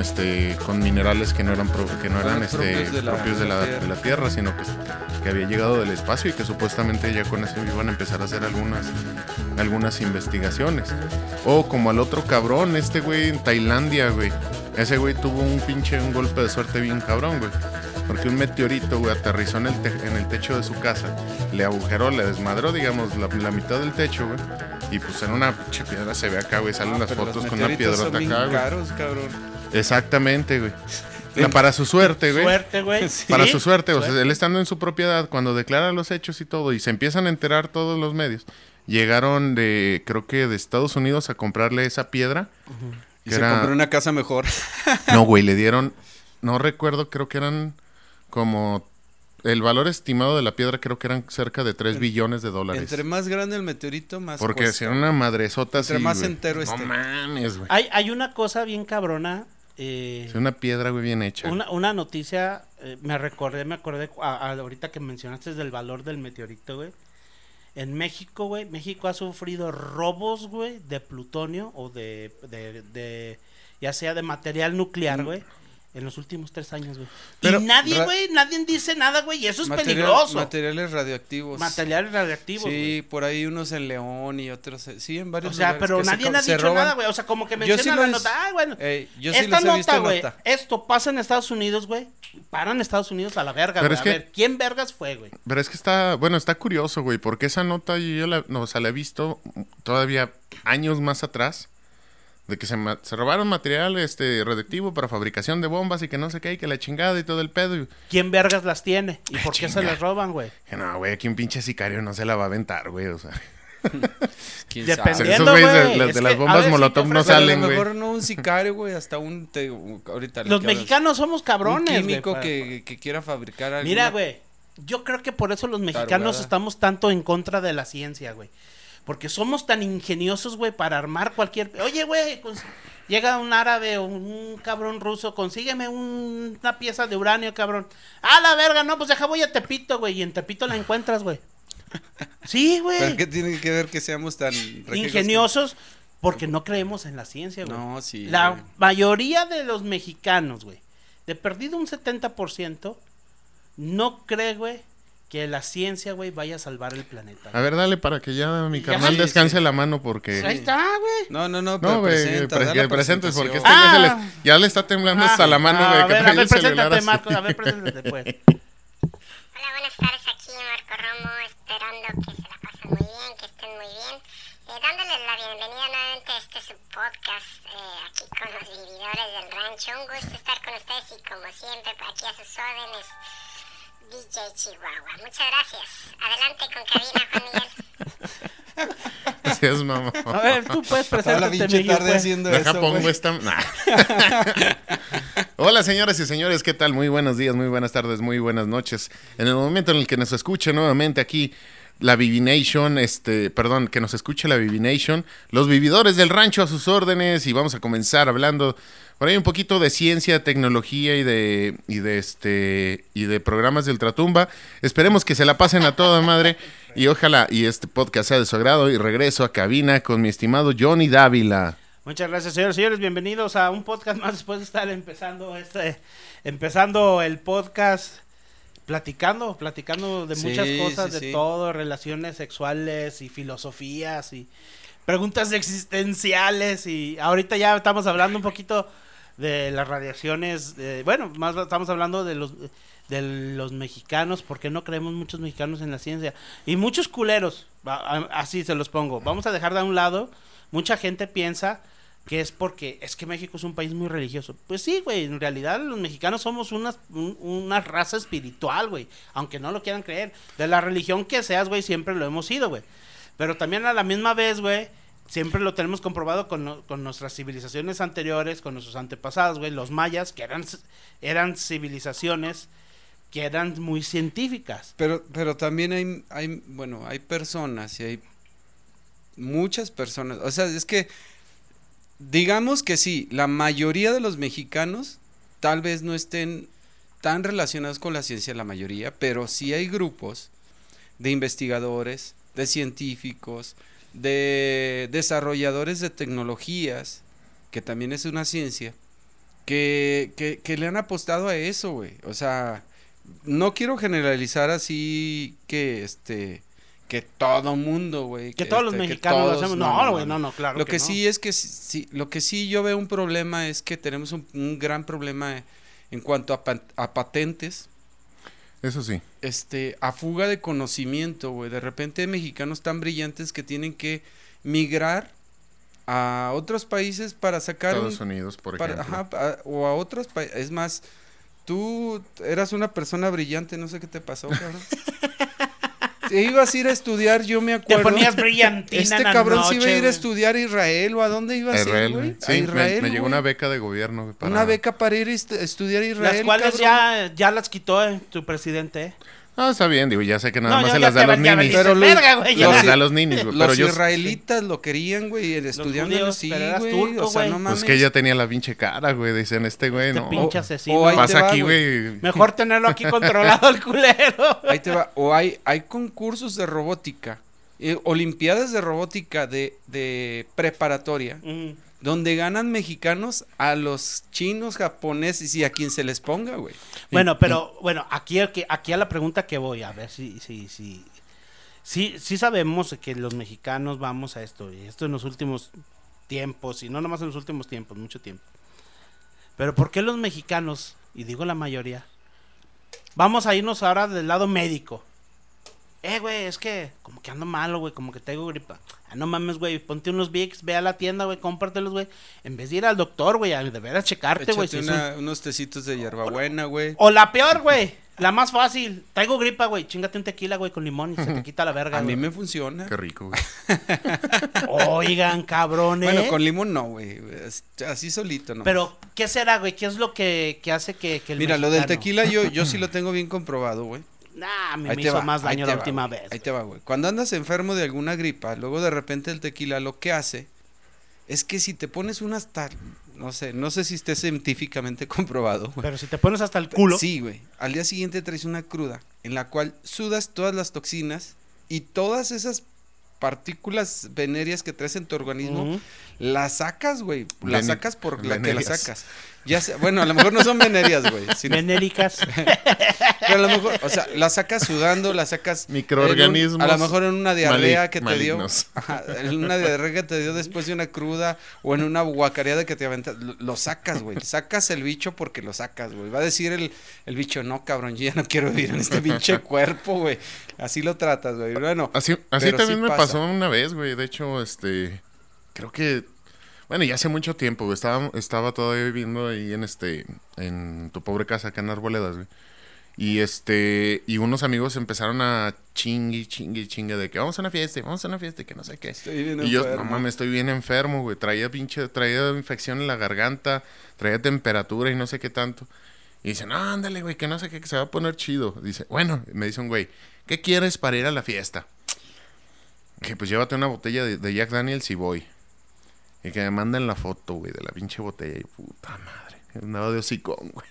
con este con minerales que no eran pro- que no eran este propios de la- propios de la, de la tierra, sino que, que había llegado del espacio y que supuestamente ya con eso iban a empezar a hacer algunas algunas investigaciones. O como al otro cabrón, este güey en Tailandia, güey. Ese güey tuvo un pinche un golpe de suerte bien cabrón, güey. Porque un meteorito, güey, aterrizó en el, en el techo de su casa, le agujeró, le desmadró, digamos, la, la mitad del techo, güey. Y pues en una pinche piedra se ve acá, güey, salen las Pero fotos con una piedrota acá, güey. caros, cabrón. Exactamente, güey. La- para su suerte, güey. Suerte, güey. Para su suerte, o sea, él estando en su propiedad, cuando declara los hechos y todo, y se empiezan a enterar todos los medios, llegaron de, creo que de Estados Unidos a comprarle esa piedra. Y se era- compró una casa mejor. No, güey, le dieron, no recuerdo, creo que eran como, el valor estimado de la piedra creo que eran cerca de 3 billones de dólares. Entre más grande el meteorito, más Porque si era una madresota así, Entre más güey. entero No esté. mames, güey. Hay, hay una cosa bien cabrona. Eh, Es una piedra, güey, bien hecha. Una, una noticia, eh, me recordé, me acordé cu- a- a- ahorita que mencionaste del valor del meteorito, güey. En México, güey, México ha sufrido robos, güey, de plutonio o de, de, de- ya sea de material nuclear, güey, en los últimos tres años, güey. Pero, Y nadie, güey, nadie dice nada, güey, y eso es Material- peligroso. Materiales radioactivos. Materiales radioactivos, Sí, por ahí unos en León y otros. eh, Sí, en varios O sea, lugares pero se nadie ha se dicho roban. nada, güey. O sea, como que menciona sí la nota. Ah, bueno. Ey, yo sí Esta nota, güey. Esto pasa en Estados Unidos, güey. Paran Estados Unidos a la verga, Pero güey. es A que- ver, ¿quién vergas fue, güey? Pero es que está, bueno, está curioso, güey, porque esa nota yo, yo la, no, o sea, la he visto todavía años más atrás, de que se, robaron material este, radioactivo para fabricación de bombas y que no sé qué, y que la chingada y todo el pedo. Y, ¿Quién vergas las tiene? ¿Y por qué se les roban, güey? que no, güey, aquí un pinche sicario no se la va a aventar, güey, o sea. ¿Quién Dependiendo, sabe? Esos güeyes de, güey, las- de las bombas ver, molotov no salen, lo güey. mejor no un sicario, güey, hasta un... te- ahorita Los mexicanos somos cabrones, Un güey, químico para- que, que quiera fabricar algo. Mira, güey. Yo creo que por eso los mexicanos Tarugada. estamos tanto en contra de la ciencia, güey. Porque somos tan ingeniosos, güey, para armar cualquier... Oye, güey, cons- llega un árabe o un cabrón ruso, consígueme un- una pieza de uranio, cabrón. Ah, la verga, no, pues deja voy a Tepito, güey, y en Tepito la encuentras, güey. Sí, güey. ¿Pero qué tiene que ver que seamos tan... Ingeniosos porque no creemos en la ciencia, güey. No, sí. La güey. mayoría de los mexicanos, güey, de perdido un 70%, no cree, güey, que la ciencia, güey, vaya a salvar el planeta. A ver, dale para que ya mi Ya, carnal sí, descanse sí. la mano porque... Ahí está, güey. No, no, no, pero No, güey, presenta, pre- que presentes porque este güey Ah. se ya le está temblando hasta la mano, Ah, güey, a ver, a ver, preséntate. Marcos, a ver, preséntate, pues. Hola, buenas tardes, aquí Marco Romo, esperando que se la pasen muy bien, que estén muy bien. Eh, dándoles la bienvenida nuevamente a este su podcast, eh, aquí con los vividores del rancho. Un gusto estar con ustedes y como siempre, aquí a sus órdenes, DJ Chihuahua. Muchas gracias. Adelante con cabina, Juan Miguel. Así es, mamá. A ver, tú puedes Toda presentarte, la pinche tarde pues. haciendo Deja eso, pongo esta. Nah. Hola, señoras y señores, ¿qué tal? Muy buenos días, muy buenas tardes, muy buenas noches. En el momento en el que nos escuche nuevamente aquí la Vivination, este, perdón, que nos escuche la Vivination, los vividores del rancho a sus órdenes y vamos a comenzar hablando por ahí un poquito de ciencia, tecnología y de y de este y de programas de ultratumba. Esperemos que se la pasen a toda madre y ojalá y este podcast sea de su agrado y regreso a cabina con mi estimado Johnny Dávila. Muchas gracias, señores. Señores, bienvenidos a un podcast más después de estar empezando este, empezando el podcast platicando, platicando de Sí, muchas cosas, sí, de sí. todo, relaciones sexuales y filosofías y preguntas existenciales y ahorita ya estamos hablando un poquito de las radiaciones, de- bueno, más estamos hablando de los de los mexicanos, porque no creemos muchos mexicanos en la ciencia y muchos culeros, así se los pongo. Vamos a dejar de un lado, mucha gente piensa que es porque es que México es un país muy religioso. Pues sí, güey, en realidad los mexicanos somos una, un- una raza espiritual, güey, aunque no lo quieran creer. De la religión que seas, güey, siempre lo hemos sido, güey. Pero también a la misma vez, güey, siempre lo tenemos comprobado con, con nuestras civilizaciones anteriores, con nuestros antepasados, güey, los mayas, que eran, eran civilizaciones que eran muy científicas. Pero, pero también hay, hay, bueno, hay personas y hay muchas personas. O sea, es que, digamos que sí, la mayoría de los mexicanos tal vez no estén tan relacionados con la ciencia, la mayoría, pero sí hay grupos de investigadores, de científicos, de desarrolladores de tecnologías que también es una ciencia, que, que, le han apostado a eso, güey. O sea, no quiero generalizar así que este que todo mundo, güey. Que todos los este, mexicanos lo hacemos. No, güey, no, no, claro. Lo que, no. sí es que sí, lo que sí yo veo un problema es que tenemos un, un gran problema en cuanto a, patentes, Eso sí. este, a fuga de conocimiento, güey. De repente hay mexicanos tan brillantes que tienen que migrar a otros países para sacar un, Estados Unidos, por para- ejemplo. ajá, a- o a otros países. Es más, tú eras una persona brillante, no sé qué te pasó, cabrón. Te ibas a ir a estudiar, yo me Te acuerdo. ponías brillantina Este en la cabrón se iba a noche, ir a estudiar a Israel o a dónde iba a, A ir, Israel, güey? Sí, a Israel, me, me llegó una beca de gobierno. para- Una beca para ir a est- estudiar a Israel. Las cuales cabrón. ya, ya las quitó eh, tu presidente. eh. Ah, está bien, digo, ya sé que nada No, más yo se las da a los ninis. Pero los- verga, güey, los- las da a los ninis, güey. Pero Los yo... israelitas lo querían, güey, estudiándolo judíos, sí, pero eras güey. turco, o sea, güey. no mames. Pues que ella tenía la pinche cara, güey. Dicen, este güey, Este no. pinche O- asesino. o te Pasa va, aquí, güey. güey. Mejor tenerlo aquí controlado el culero. Ahí te va. O hay, hay concursos de robótica, eh, olimpiadas de robótica de, de preparatoria, Mm. Donde ganan mexicanos a los chinos, japoneses y a quien se les ponga, güey. Bueno, pero bueno, aquí, el que- aquí a la pregunta que voy, a ver si, si, si, sí, sí sabemos que los mexicanos vamos a esto, y esto en los últimos tiempos, y no nomás en los últimos tiempos, mucho tiempo. Pero ¿por qué los mexicanos, y digo la mayoría, vamos a irnos ahora del lado médico? Eh, güey, es que como que ando malo, güey, como que tengo gripa. Ah, no mames, güey, ponte unos Vicks, ve a la tienda, güey, cómpratelos, güey. En vez de ir al doctor, güey, a de veras checarte, güey. Si un- unos tecitos de hierbabuena, güey. o la peor, güey. La más fácil. Traigo gripa, güey. Chingate un tequila, güey, con limón y se te quita la verga. A mí me funciona. Qué rico, güey. Oigan, cabrones. Bueno, con limón no, güey. Así solito, ¿no? Pero, ¿qué será, güey? ¿Qué es lo que, que hace que, que el Mira, lo del tequila yo, yo sí lo tengo bien comprobado, güey. Nah, me, me hizo va, más daño la va, última vez. Ahí te va, güey. Cuando andas enfermo de alguna gripa, luego de repente el tequila lo que hace es que si te pones una hasta, no sé, no sé si esté científicamente comprobado, güey. Pero si te pones hasta el culo. Sí, güey. Al día siguiente traes una cruda en la cual sudas todas las toxinas y todas esas partículas venéreas que traes en tu organismo Ujú. las sacas, güey. Las Vene- sacas por la que las sacas. Ya sé, bueno, a lo mejor no son venerias, güey. sino- Venéricas. pero a lo mejor, o sea, la sacas sudando, la sacas. un- Microorganismos a lo mejor en una diarrea que te malignos. dio. Ajá, en una diarrea que te dio después de una cruda o en una guacareada que te aventas. Lo, lo sacas, güey. Sacas el bicho porque lo sacas, güey. Va a decir el, el bicho, no, cabrón, yo ya no quiero vivir en este pinche cuerpo, güey. Así lo tratas, güey. Bueno, Así, también sí me pasa. pasó una vez, güey. De hecho, este. Creo que. Bueno, ya hace mucho tiempo, güey. Estaba, estaba todavía viviendo ahí en este. En tu pobre casa acá en Arboledas, güey. Y este. Y unos amigos empezaron a chingue, chingue, chingue de que vamos a una fiesta, vamos a una fiesta, y que no sé qué. estoy bien Y yo, no mames, estoy bien enfermo, güey. Traía pinche, traía infección en la garganta, traía temperatura y no sé qué tanto. Y dice, no, ándale, güey, que no sé qué, que se va a poner chido. Dice, bueno, me dice un güey, ¿qué quieres para ir a la fiesta? Que pues llévate una botella de, de Jack Daniels y voy. Y que me manden la foto, güey, de la pinche botella. Y puta madre, andaba de hocicón, güey.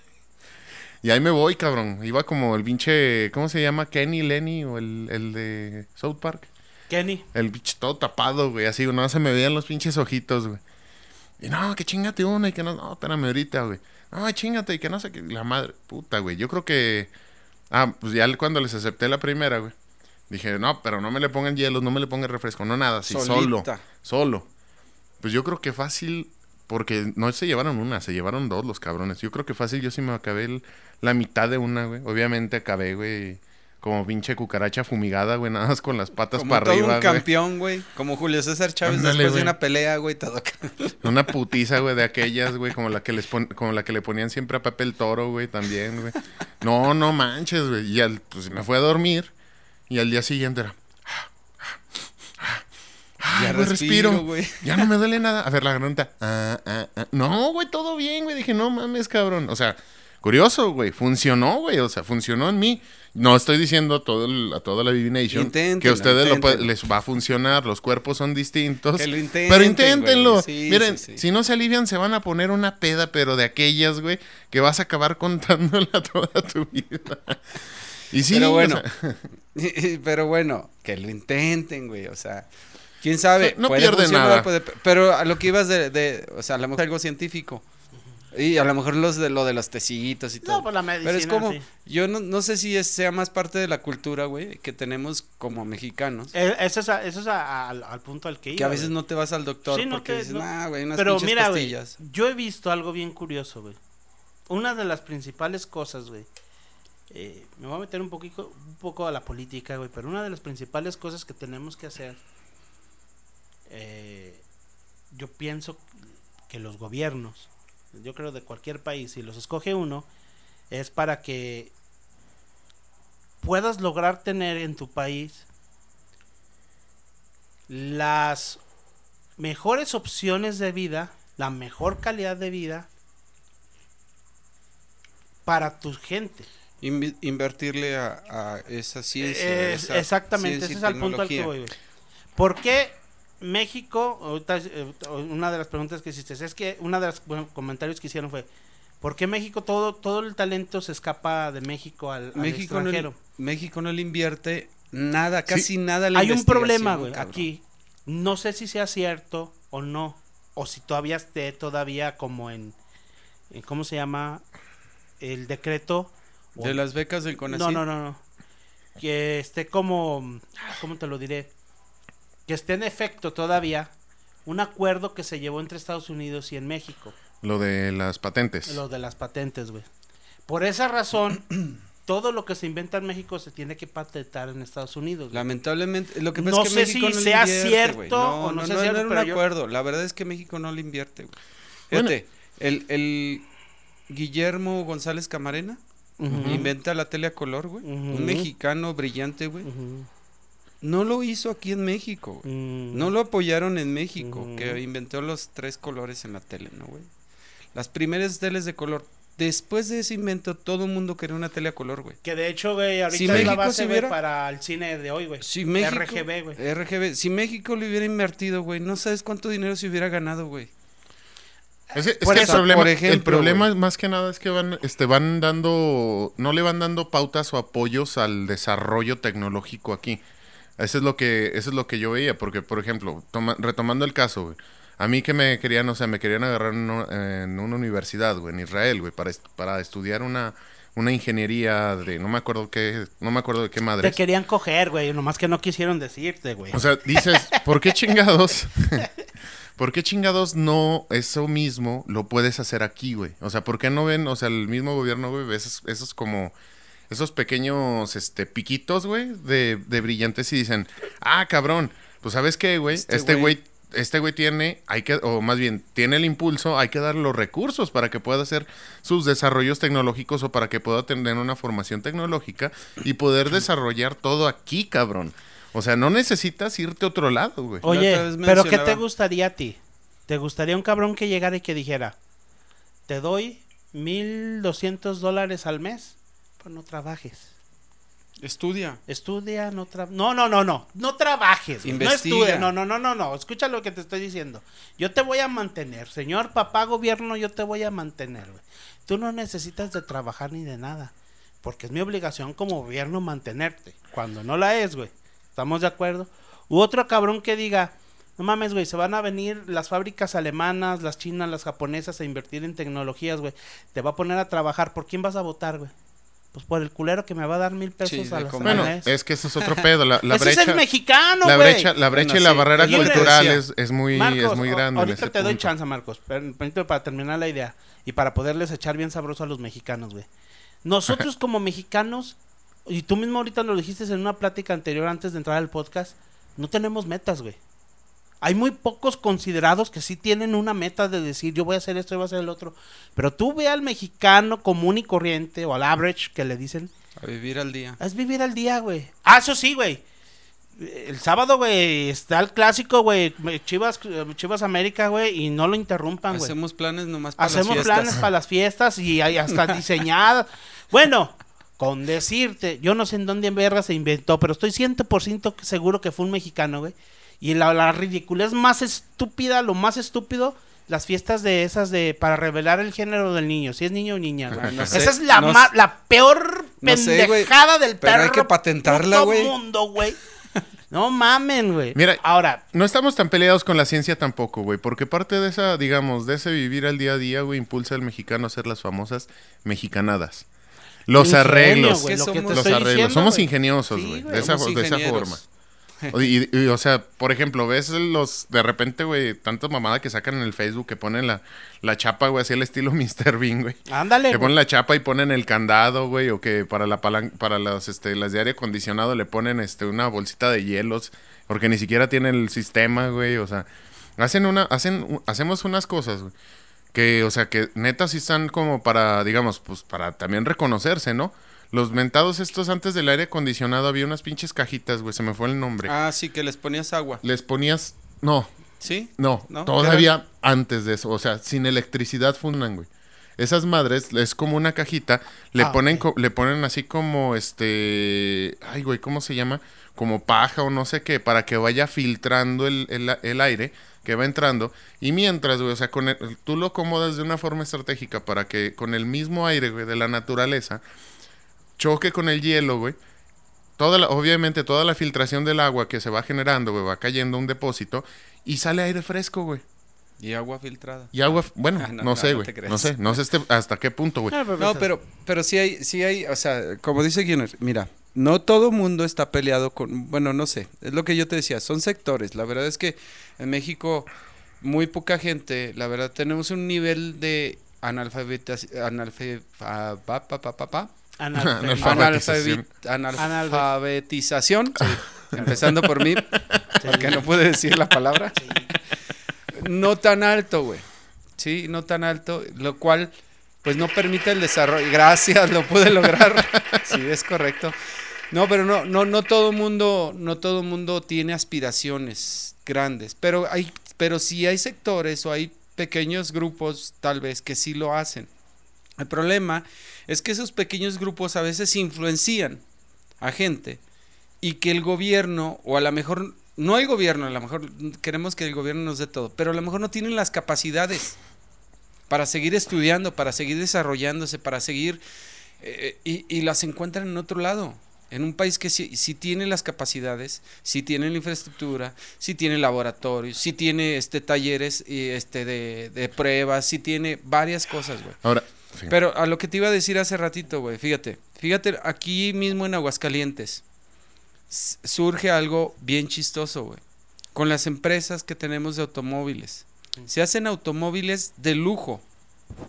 Y ahí me voy, cabrón. Iba como el pinche, ¿cómo se llama? Kenny, Lenny o el, el de South Park. Kenny. El pinche todo tapado, güey, así, no se me veían los pinches ojitos, güey. Y no, que chingate una y que no, no, espérame ahorita, güey. No, chingate y que no sé qué, la madre, puta, güey. Yo creo que, ah, pues ya cuando les acepté la primera, güey. Dije, no, pero no me le pongan hielos, no me le pongan refresco, no nada, así, solo, Solita. solo. Pues yo creo que fácil, porque no se llevaron una, se llevaron dos los cabrones. Yo creo que fácil yo sí me acabé el- la mitad de una, güey. Obviamente acabé, güey, como pinche cucaracha fumigada, güey, nada más con las patas Como para todo arriba, un güey. campeón, güey. Como Julio César Chávez Ándale, después güey. de una pelea, güey. Todo Una putiza, güey, de aquellas, güey, como la que les pon- como la que le ponían siempre a Pepe el Toro, güey, también, güey. No, no manches, güey. Y al, pues me fue a dormir y al día siguiente era. Ay, Ya güey, respiro, güey. Ya no me duele nada. A ver, la garganta. Ah, ah, ah. No, güey, todo bien, güey. Dije, no mames, cabrón. O sea, curioso, güey. Funcionó, güey. O sea, funcionó en mí. No estoy diciendo a, todo el- a toda la Divination Inténtenlo, que a ustedes lo puede- les va a funcionar. Los cuerpos son distintos. Que lo intenten, Pero inténtenlo. Sí, Miren, sí, sí. si no se alivian, se van a poner una peda, pero de aquellas, güey, que vas a acabar contándola toda tu vida. Y sí, Pero o bueno, sea, pero bueno, que lo intenten, güey. O sea, quién sabe. No puede pierde nada. puede- pero a lo que ibas de, de, o sea, a lo mejor algo científico. Y a lo mejor los de lo de los tecitos y todo. No, pues la medicina. Pero es como, sí. yo no, no sé si es- sea más parte de la cultura, güey, que tenemos como mexicanos. Eh, Eso es, a- eso es a- a- al, punto al que iba. que a veces güey. no te vas al doctor Sí, no porque te- dices, no. nah, güey, unas Pero pinches mira, güey, pastillas. yo he visto algo bien curioso, güey. Una de las principales cosas, güey. eh, me voy a meter un poquito, un poco a la política, güey, pero una de las principales cosas que tenemos que hacer, eh, yo pienso que los gobiernos, yo creo de cualquier país, si los escoge uno, es para que puedas lograr tener en tu país las mejores opciones de vida, la mejor calidad de vida para tu gente. Invertirle a, a esa ciencia. Es- esa exactamente, ciencia ese es al punto al que voy. ¿Por qué México, ahorita, eh, una de las preguntas que hiciste, es que una de los bueno, comentarios que hicieron fue, ¿por qué México todo, todo el talento se escapa de México al, México, extranjero? México no le invierte nada, casi nada a la Hay un problema, güey, aquí. No sé si sea cierto o no, o si todavía esté todavía como en, en ¿cómo se llama? El decreto. o- De las becas del CONACYT. no, no, no, no. Que esté como, ¿cómo te lo diré? Que esté en efecto todavía un acuerdo que se llevó entre Estados Unidos y en México, Lo de las patentes. lo de las patentes, güey. Por esa razón, todo lo que se inventa en México se tiene que patentar en Estados Unidos. güey. Lamentablemente, lo que pasa No es que sé México si no sea invierte, cierto güey. o no sea cierto, era un pero yo- acuerdo. La verdad es que México no le invierte, güey. Bueno. El, el Guillermo González Camarena inventa la tele a color, güey. Un mexicano brillante, güey. No lo hizo aquí en México, güey. Mm. No lo apoyaron en México, que inventó los tres colores en la tele, ¿no, güey? Las primeras teles de color. Después de ese invento, todo el mundo quería una tele a color, güey. Que de hecho, güey, ahorita Si es la México base se güey, hubiera- para el cine de hoy, güey. Si México, RGB, güey. RGB. Si México le hubiera invertido, güey, no sabes cuánto dinero se hubiera ganado, güey. Es, que- es Por que eso, el problema, por ejemplo, el problema güey. más que nada es que van, este, van dando, no le van dando pautas o apoyos al desarrollo tecnológico aquí. Eso es lo que, eso es lo que yo veía, porque, por ejemplo, toma- retomando el caso, güey, a mí que me querían, o sea, me querían agarrar en una, en una universidad, güey, en Israel, güey, para, para estudiar una, una ingeniería de, no me acuerdo qué, no me acuerdo de qué madre. Te querían coger, güey, nomás que no quisieron decirte, güey. O sea, dices, ¿por qué chingados? ¿Por qué chingados no eso mismo lo puedes hacer aquí, güey? O sea, ¿por qué no ven, o sea, el mismo gobierno, güey, ve esos, esos como, esos pequeños, este, piquitos, güey, de, de brillantes y dicen, ah, cabrón, pues ¿sabes qué, güey? Este Este güey- este güey tiene, hay que, o más bien, tiene el impulso, hay que darle los recursos para que pueda hacer sus desarrollos tecnológicos o para que pueda tener una formación tecnológica y poder desarrollar todo aquí, cabrón. O sea, no necesitas irte a otro lado, güey. Oye, pero ¿qué te gustaría a ti? ¿Te gustaría un cabrón que llegara y que dijera, te doy mil doscientos dólares al mes? Pues no trabajes. Estudia. Estudia, no trabajes. No, no, no, no. No trabajes. No estudia. No, no, no, no, no. Escucha lo que te estoy diciendo. Yo te voy a mantener. Señor papá gobierno, yo te voy a mantener, güey. Tú no necesitas de trabajar ni de nada. Porque es mi obligación como gobierno mantenerte. Cuando no la es, güey. ¿Estamos de acuerdo? U otro cabrón que diga, no mames, güey, se van a venir las fábricas alemanas, las chinas, las japonesas a invertir en tecnologías, güey. Te va a poner a trabajar. ¿Por quién vas a votar, güey? Pues por el culero que me va a dar mil pesos Sí, a la comer. Bueno, mes. es que eso es otro pedo. La, la Ese brecha, es el mexicano, la güey. brecha, la brecha Bueno, y la sí, barrera cultural es, es muy, Marcos, es muy o- grande. en ahorita ese te doy chance, Marcos. per- Permíteme para terminar la idea y para poderles echar bien sabroso a los mexicanos, güey. Nosotros como mexicanos, y tú mismo ahorita lo dijiste en una plática anterior antes de entrar al podcast, no tenemos metas, güey. Hay muy pocos considerados que sí tienen una meta de decir yo voy a hacer esto y voy a hacer el otro. Pero tú ve al mexicano común y corriente o al average que le dicen, A vivir al día. es vivir al día, güey. Ah, eso sí, güey. El sábado, güey, está el clásico, güey. Chivas, Chivas América, güey, y no lo interrumpan, güey. Hacemos planes nomás para Hacemos las fiestas. planes para las fiestas y hay hasta diseñadas. Bueno, con decirte, yo no sé en dónde en verga se inventó, pero estoy 100% seguro que fue un mexicano, güey. Y la, la ridiculez más estúpida, lo más estúpido, las fiestas de esas de para revelar el género del niño, si es niño o niña, güey. No sé, Esa es la, no ma- la peor No sé, güey, pendejada del pero hay perro que patentarla, puto güey. mundo, güey. No mamen, güey. Mira, ahora, No estamos tan peleados con la ciencia tampoco, güey, porque parte de esa, digamos, de ese vivir al día a día, güey, impulsa al mexicano a hacer las famosas mexicanadas. Los Ingenio, arreglos, güey, lo que te los arreglos. diciendo, Somos güey. ingeniosos, Sí, güey, de, esa, somos de esa forma. Y, y, o sea, por ejemplo, ves los, de repente, güey, tanta mamada que sacan en el Facebook que ponen la, la chapa, güey, así al estilo Mr. Bean, güey. ándale. Que güey. ponen la chapa y ponen el candado, güey, o que para la palan para las, este, las de aire acondicionado le ponen, este, una bolsita de hielos, porque ni siquiera tiene el sistema, güey, o sea, hacen una, hacen, hacemos unas cosas, güey, que, o sea, que neta sí están como para, digamos, pues, para también reconocerse, ¿no? Los mentados estos antes del aire acondicionado había unas pinches cajitas, güey, se me fue el nombre. Ah, sí, que les ponías agua. Les ponías, no, ¿Sí? no, ¿No? todavía antes de eso, o sea, sin electricidad fundan, güey. Esas madres es como una cajita, le Ah, ponen le ponen así como este, ay güey, ¿cómo se llama? Como paja o no sé qué, para que vaya filtrando el, el- el aire que va entrando. Y mientras, güey, o sea, con el- tú lo acomodas de una forma estratégica para que con el mismo aire, güey, de la naturaleza, choque con el hielo, güey. Toda la- obviamente toda la filtración del agua que se va generando, güey, va cayendo a un depósito y sale aire fresco, güey. Y agua filtrada. Y agua, bueno, Ah, no, sé, güey. No, sé, no sé este- hasta qué punto, güey. Ah, No, pero, pero sí hay, sí hay, o sea, como dice Guinness, mira, no todo mundo está peleado con, bueno, no sé, es lo que yo te decía, son sectores. La verdad es que en México muy poca gente, la verdad tenemos un nivel de analfabetización, analfe, ah, pa, pa, pa, pa, pa, Analfabeto. Alfabetización. analfabi- analfabetización, empezando por mí, porque no pude decir la palabra. No tan alto, güey. Sí, no tan alto, lo cual pues no permite el desarrollo. Gracias, lo pude lograr. Sí, es correcto. No, pero no, no, no todo mundo, no todo mundo tiene aspiraciones grandes, pero hay, pero sí hay sectores o hay pequeños grupos tal vez que sí lo hacen. El problema es que esos pequeños grupos a veces influencian a gente y que el gobierno, o a lo mejor, no el gobierno, a lo mejor queremos que el gobierno nos dé todo, pero a lo mejor no tienen las capacidades para seguir estudiando, para seguir desarrollándose, para seguir, eh, y, las encuentran en otro lado. En un país que sí, sí tiene las capacidades, sí tiene la infraestructura, sí tiene laboratorios, sí tiene este talleres y este de, de pruebas, sí tiene varias cosas, güey. Ahora, Pero a lo que te iba a decir hace ratito, güey, fíjate, fíjate, aquí mismo en Aguascalientes surge algo bien chistoso, güey. Con las empresas que tenemos de automóviles. Se hacen automóviles de lujo.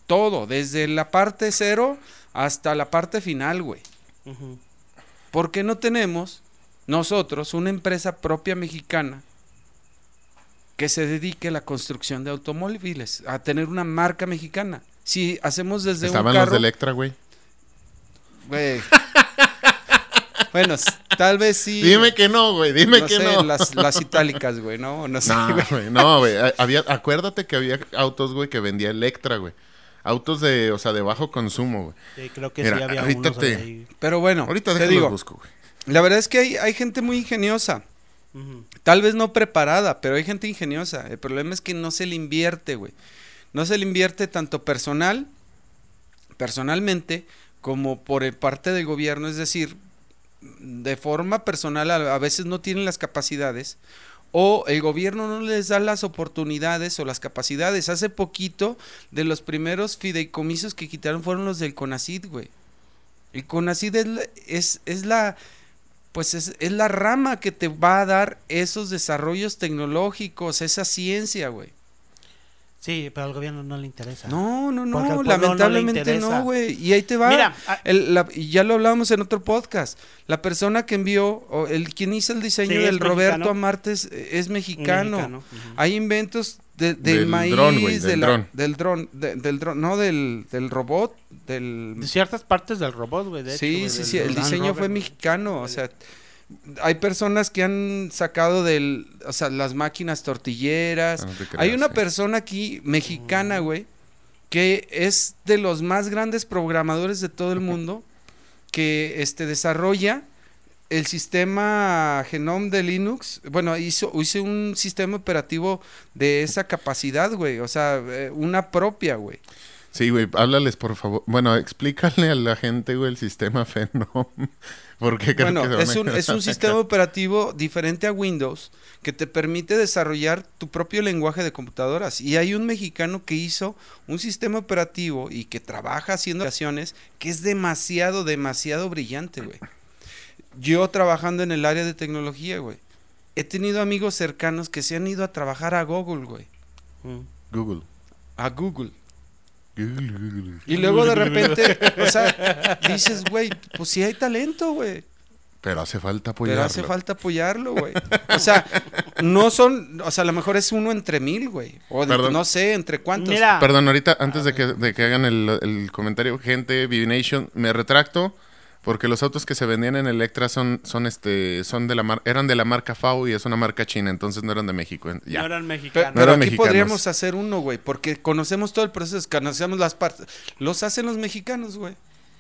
Todo, desde la parte cero hasta la parte final, güey. Ujú. ¿Por qué no tenemos nosotros una empresa propia mexicana que se dedique a la construcción de automóviles, a tener una marca mexicana? Si hacemos desde estaban un los carro, de Electra, güey. güey. bueno, tal vez sí. Dime que no, güey, dime no que sé, no. Las, las itálicas, güey, no, no sé, No, güey. no, güey. Había, acuérdate que había autos, güey, que vendía Electra, güey. Autos de, o sea, de bajo consumo, güey. Sí, creo que Mira, sí había ahorita unos te- ahí. Pero bueno, Ahorita te déjalo digo, busco, güey. la verdad es que hay, hay gente muy ingeniosa. Tal vez no preparada, pero hay gente ingeniosa. El problema es que no se le invierte, güey. No se le invierte tanto personal, personalmente, como por parte del gobierno. Es decir, de forma personal a, veces no tienen las capacidades o el gobierno no les da las oportunidades o las capacidades. Hace poquito de los primeros fideicomisos que quitaron fueron los del CONACID, güey. El CONACID es, es, es la pues es, es la rama que te va a dar esos desarrollos tecnológicos, esa ciencia, güey. Sí, pero al gobierno no le interesa. No, no, no, lamentablemente no, güey. Y ahí te va. Mira, ah, El- la- y ya lo hablábamos en otro podcast. La persona que envió, o el quien hizo el diseño Sí, del Roberto mexicano. Amartes eh, es mexicano. Hay inventos de- del, Del maíz, dron, güey, de del la- dron. del dron, de- del dron, no del, del robot, del De ciertas partes del robot, güey. de hecho, Sí, sí, del- sí, el diseño fue mexicano, o sea, hay personas que han sacado del, o sea, las máquinas tortilleras. Ah, no te creas, hay una sí. persona aquí mexicana, güey, que es de los más grandes programadores de todo el mundo, que este desarrolla el sistema Genome de Linux, bueno, hizo, hizo un sistema operativo de esa capacidad, güey, o sea, eh, una propia, güey. Sí, güey, háblales, por favor. Bueno, explícale a la gente, güey, el sistema Phenom. Porque creo Bueno, que es un, es un sistema operativo diferente a Windows que te permite desarrollar tu propio lenguaje de computadoras. Y hay un mexicano que hizo un sistema operativo y que trabaja haciendo aplicaciones que es demasiado, demasiado brillante, güey. Yo trabajando en el área de tecnología, güey. He tenido amigos cercanos que se han ido a trabajar a Google, güey. Mm. Google. A Google. Y luego de repente, o sea, dices, güey, pues sí hay talento, güey. Pero hace falta apoyarlo. Pero hace falta apoyarlo, güey. O sea, no son, o sea, a lo mejor es uno entre mil, güey. O de- no sé, entre cuántos. Mira, Perdón, ahorita, antes de que, de que hagan el, el comentario, gente, Nation, me retracto porque los autos que se vendían en Electra son, son este, son de la mar- eran de la marca FAU y es una marca china, entonces no eran de México. Ya. no eran mexicanos. pero eran aquí mexicanos. podríamos hacer uno, güey, porque conocemos todo el proceso, conocemos las partes. Los hacen los mexicanos, güey.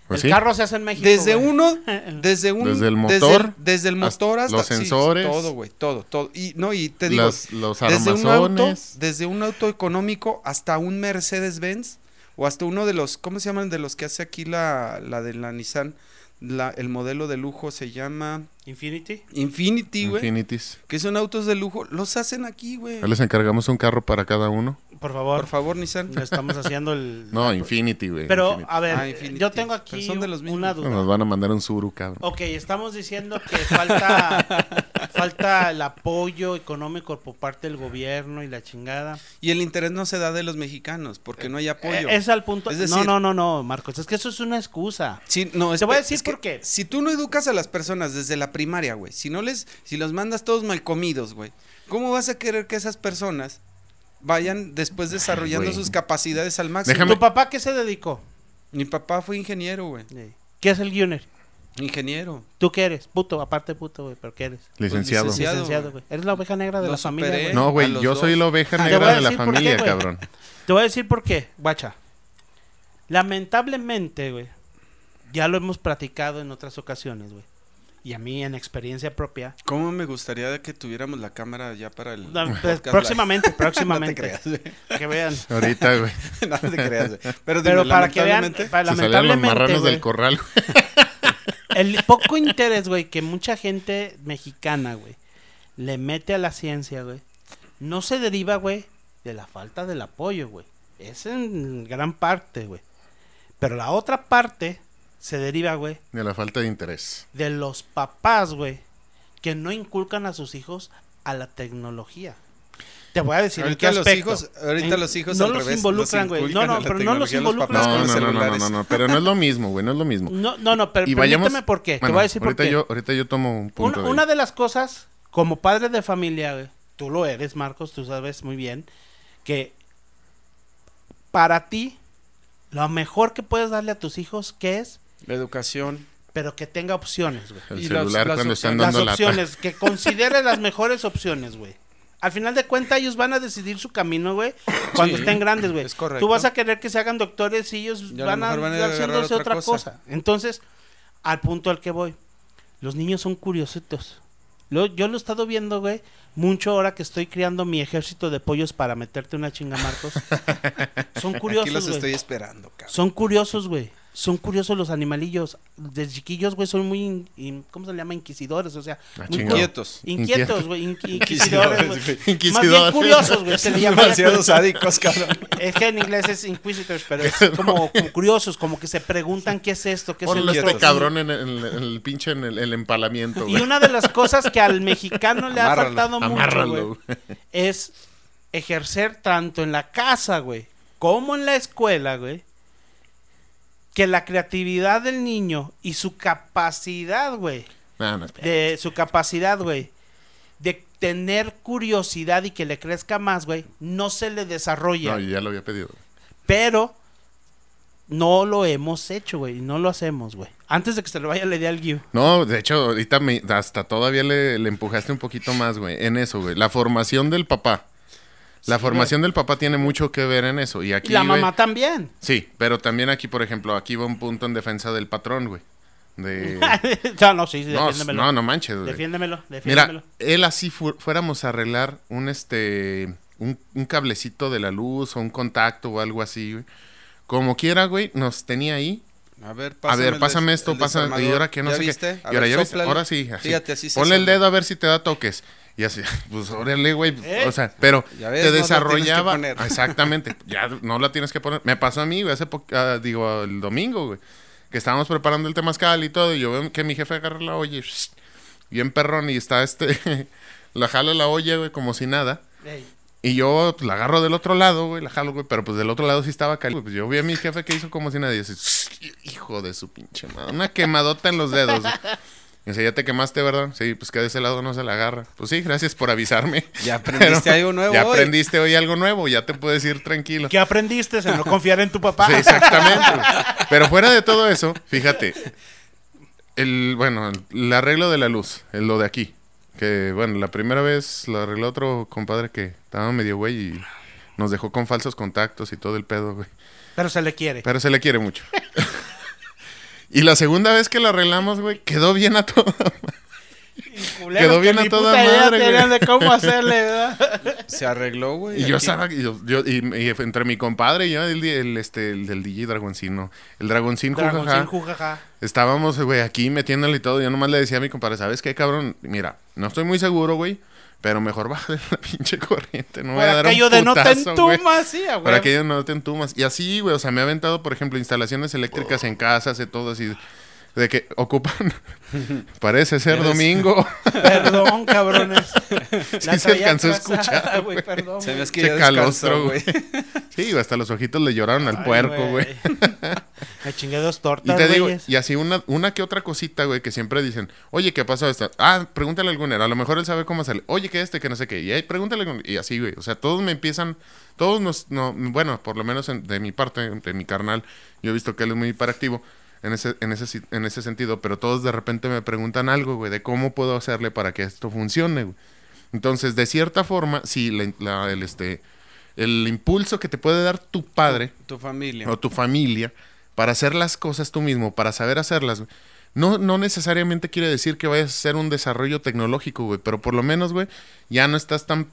Pues el sí. carro se hace en México. Desde güey. uno, desde un, Desde el motor desde el hasta motor hasta, los sí, sensores. todo, güey, todo, todo. Y no, y te digo, Las- los desde un auto, desde un auto económico hasta un Mercedes Benz o hasta uno de los, ¿cómo se llaman? De los que hace aquí la, la de la Nissan, la, el modelo de lujo se llama Infinity. Infinity, güey. Infinitis. Que son autos de lujo, los hacen aquí, güey. Les encargamos un carro para cada uno. Por favor. Por favor, Nissan. Le estamos haciendo el. No, Infinity, güey. Pero, Infinity. a ver, Ah, yo tengo aquí son de los mismos. una Nos duda. van a mandar un Suru, cabrón. Ok, estamos diciendo que falta, falta el apoyo económico por parte del gobierno y la chingada. Y el interés no se da de los mexicanos porque no hay apoyo. Eh, Es al punto. Es no, decir- no, no, no, Marcos. Es que eso es una excusa. Sí, no, Te voy a decir es que por qué. Si tú no educas a las personas desde la primaria, güey, si no les, si los mandas todos mal comidos, güey, ¿cómo vas a querer que esas personas vayan después desarrollando sus capacidades al máximo? Déjame- ¿Tu papá qué se dedicó? Mi papá fue ingeniero, güey. ¿Qué es el Guioner? Ingeniero. ¿Tú qué eres? Puto, aparte puto, güey, pero ¿qué eres? Licenciado. Pues, licenciado. Licenciado, güey. Eres la oveja negra de Lo la familia, güey. No, güey, yo dos. soy la oveja negra de la qué, familia, cabrón. Te voy a decir por qué, guacha. Lamentablemente, güey, ya lo hemos platicado en otras ocasiones, güey. Y a mí, en experiencia propia, ¿Cómo me gustaría que tuviéramos la cámara ya para el no, pues, próximamente, live? próximamente, No te creas, güey. que vean. Ahorita, güey. No te creas, güey. Pero, Pero dime, para que vean, lamentablemente, para- Se salían los marranos güey, del corral, güey. el poco interés, güey, que mucha gente mexicana, güey, le mete a la ciencia, güey, no se deriva, güey, de la falta del apoyo, güey. Es en gran parte, güey. Pero la otra parte se deriva, güey, De la falta de interés. de los papás, güey, que no inculcan a sus hijos a la tecnología. Te voy a decir en qué ahorita los aspecto. hijos, ahorita En- los hijos no al los revés, involucran, güey. No, no, pero no los involucran. papás No, con no, los no, no, no, no, pero no es lo mismo, güey, no es lo mismo. No, no, no, pero Y vayamos- permíteme por qué. Te voy a decir por ahorita qué. Yo, ahorita yo tomo un punto Una, de una de las cosas, como padre de familia, güey, tú lo eres, Marcos, tú sabes muy bien, que para ti, lo mejor que puedes darle a tus hijos, ¿qué es? La educación. Pero que tenga opciones, güey. El Y las- celular las cuando están Las dando la opciones, que considere las mejores opciones, güey. Al final de cuentas, ellos van a decidir su camino, güey, cuando Sí, estén grandes, güey. es correcto. Tú vas a querer que se hagan doctores y ellos Y a van a, van a agarrar haciéndose otra otra, cosa. cosa. Entonces, al punto al que voy, los niños son curiositos. Lo- yo lo he estado viendo, güey, mucho ahora que estoy criando mi ejército de pollos para meterte una chinga, Marcos. Son Aquí los curiosos, güey. estoy esperando, cabrón. Son curiosos, güey. Son curiosos los animalillos. Desde chiquillos, güey, son muy, in- in- ¿cómo se le llama? Inquisidores, o sea, Ah, muy Inquietos. Inquietos, güey, inqui- inquisidores, güey. Más bien Inquisidores. curiosos, güey, se le llama. Demasiado sádicos, cabrón. Es que en inglés es inquisitors, pero es como, como curiosos, como que se preguntan qué es esto, qué es Ponle esto. este cabrón en el, en el pinche en el, el empalamiento, Y güey. una de las cosas que al mexicano le ha faltado mucho, güey. es ejercer tanto en la casa, güey, como en la escuela, güey, que la creatividad del niño y su capacidad, güey, No, no, de su capacidad, güey, de tener curiosidad y que le crezca más, güey, no se le desarrolla. No, yo ya lo había pedido. Pero no lo hemos hecho, güey, y no lo hacemos, güey. Antes de que se le vaya la idea al Gui. No, de hecho, ahorita me, hasta todavía le, le empujaste un poquito más, güey, en eso, güey. La formación del papá. La Sí, formación del papá tiene mucho que ver en eso. Y aquí, Y la mamá también. Sí, pero también aquí, por ejemplo, aquí va un punto en defensa del patrón, güey. De... no, no, sí, sí, no, defiéndemelo. no, no manches, güey. Defiéndemelo, defiéndemelo. Mira, él así fu- fuéramos a arreglar un este un, un cablecito de la luz o un contacto o algo así, güey. como quiera, güey, nos tenía ahí. A ver, A ver, pásame esto, el pásame. Y ahora que no ¿Ya sé viste? qué. Y ahora ver, ya sóplale. ahora sí, así. Fíjate, así Ponle el dedo a ver si te da toques. Y así, pues órale, güey. ¿Eh? O sea, pero Ya ves, te no la tienes que desarrollaba. poner. Exactamente. Ya no la tienes que poner. Me pasó a mí, güey, hace poco, ah, digo, el domingo, güey. Que estábamos preparando el temazcal y todo. Y yo veo que mi jefe agarra la olla. y, shh, Bien perrón. Y está este. la jala la olla, güey, como si nada. Ey. Y yo pues, la agarro del otro lado, güey, la jalo, güey, pero pues del otro lado sí estaba caliente. Pues yo vi a mi jefe que hizo como si nadie. Así, hijo de su pinche madre. Una quemadota en los dedos. Y dice, ya te quemaste, ¿verdad? Sí, pues que de ese lado no se la agarra. Pues sí, gracias por avisarme. Ya aprendiste Pero algo nuevo Ya hoy. aprendiste hoy algo nuevo, ya te puedes ir tranquilo. ¿Qué aprendiste? En no confiar en tu papá. Sí, exactamente. Pero fuera de todo eso, fíjate. El, bueno, el arreglo de la luz, el lo de aquí. Que, bueno, la primera vez lo arregló otro compadre que estaba medio güey y nos dejó con falsos contactos y todo el pedo, güey. Pero se le quiere. Pero se le quiere mucho. y la segunda vez que lo arreglamos, güey, quedó bien a todo. Quedó que bien a toda puta idea madre, güey. tenían de cómo hacerle, ¿verdad? Se arregló, güey. Y yo estaba, y, yo- yo- y- y entre mi compadre y yo, el, el, este, el del DJ Dragoncino, el Dragoncín, jujaja, Dragoncín, jujaja. Estábamos, güey, aquí metiéndole y todo. Yo nomás le decía a mi compadre, ¿sabes qué, cabrón? Mira, no estoy muy seguro, güey. Pero mejor baja la pinche corriente. No voy a Para dar de no te güey. entumas, sí, a Para que ellos no te entumas. Y así, güey, o sea, me ha aventado, por ejemplo, instalaciones eléctricas en casas y todo así. De que ocupan. Parece ser domingo. Perdón, cabrones. La se alcanzó a escuchar, güey, perdón. Se me güey. es que ya calostro, güey. Sí, hasta los ojitos le lloraron al Ay, puerco, güey. Me chingué dos Y tortas, te digo, güeyes. y así una, una que otra cosita, güey, que siempre dicen, oye, ¿qué pasó esta? Ah, pregúntale a algún, a lo mejor él sabe cómo hacerle. Oye, ¿qué este, que no sé qué? Y ahí, pregúntale Y así, güey. O sea, todos me empiezan, todos nos, no, bueno, por lo menos en- de mi parte, de mi carnal, yo he visto que él es muy hiperactivo en ese, en ese, en ese sentido, pero todos de repente me preguntan algo, güey, de cómo puedo hacerle para que esto funcione, güey. Entonces, de cierta forma, sí, la- la- el, este, el impulso que te puede dar tu padre Tu familia. o tu familia para hacer las cosas tú mismo, para saber hacerlas, güey, no, no necesariamente quiere decir que vayas a hacer un desarrollo tecnológico, güey, pero por lo menos, güey, ya no estás tan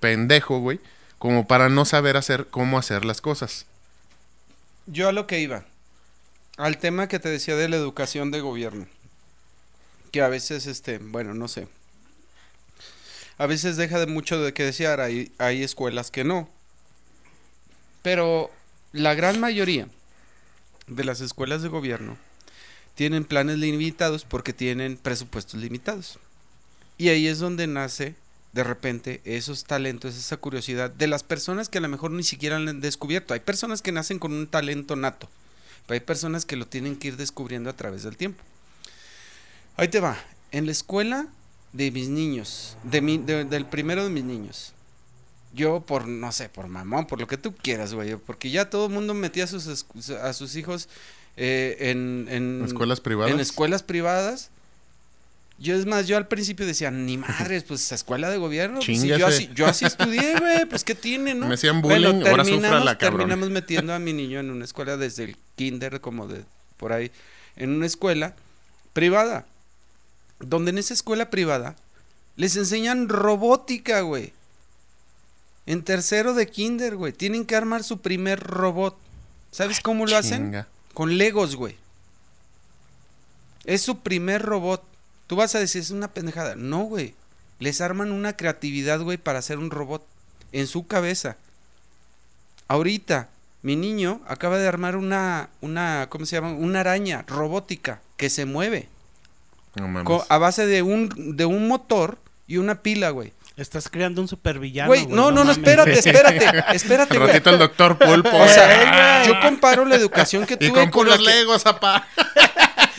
pendejo, güey, como para no saber hacer cómo hacer las cosas. Yo a lo que iba. Al tema que te decía de la educación de gobierno. Que a veces, este, bueno, no sé. A veces deja de mucho de que desear. Hay, hay escuelas que no. Pero la gran mayoría de las escuelas de gobierno tienen planes limitados porque tienen presupuestos limitados. Y ahí es donde nace de repente esos talentos, esa curiosidad de las personas que a lo mejor ni siquiera han descubierto. Hay personas que nacen con un talento nato, pero hay personas que lo tienen que ir descubriendo a través del tiempo. Ahí te va. En la escuela de mis niños, de mi, de- del primero de mis niños, yo por, no sé, por mamón, por lo que tú quieras, güey, porque ya todo el mundo metía a sus, esc- a sus hijos eh, en, en Escuelas privadas. en escuelas privadas. Yo es más, yo al principio decía, ni madres, pues escuela de gobierno. Pues, sí, yo, así, yo así estudié, güey, pues qué tiene, ¿no? Me hacían bullying, ahora súfrala, cabrón. terminamos metiendo a mi niño en una escuela desde el kinder, como de por ahí, en una escuela privada. Donde en esa escuela privada les enseñan robótica, güey. En tercero de kinder, güey. Tienen que armar su primer robot. ¿Sabes cómo lo hacen? Con Legos, güey. Es su primer robot. Tú vas a decir, es una pendejada. No, güey. Les arman una creatividad, güey, para hacer un robot. En su cabeza. Ahorita, mi niño acaba de armar una, una, ¿cómo se llama? Una araña robótica que se mueve. No mames. co- a base de un, de un motor y una pila, güey. Estás creando un supervillano. Güey, no, no, no, mames. espérate, espérate. Espérate, Al güey. ratito el doctor Pulpo. O sea, yo comparo la educación que y tuve con con la puros que- legos, apá.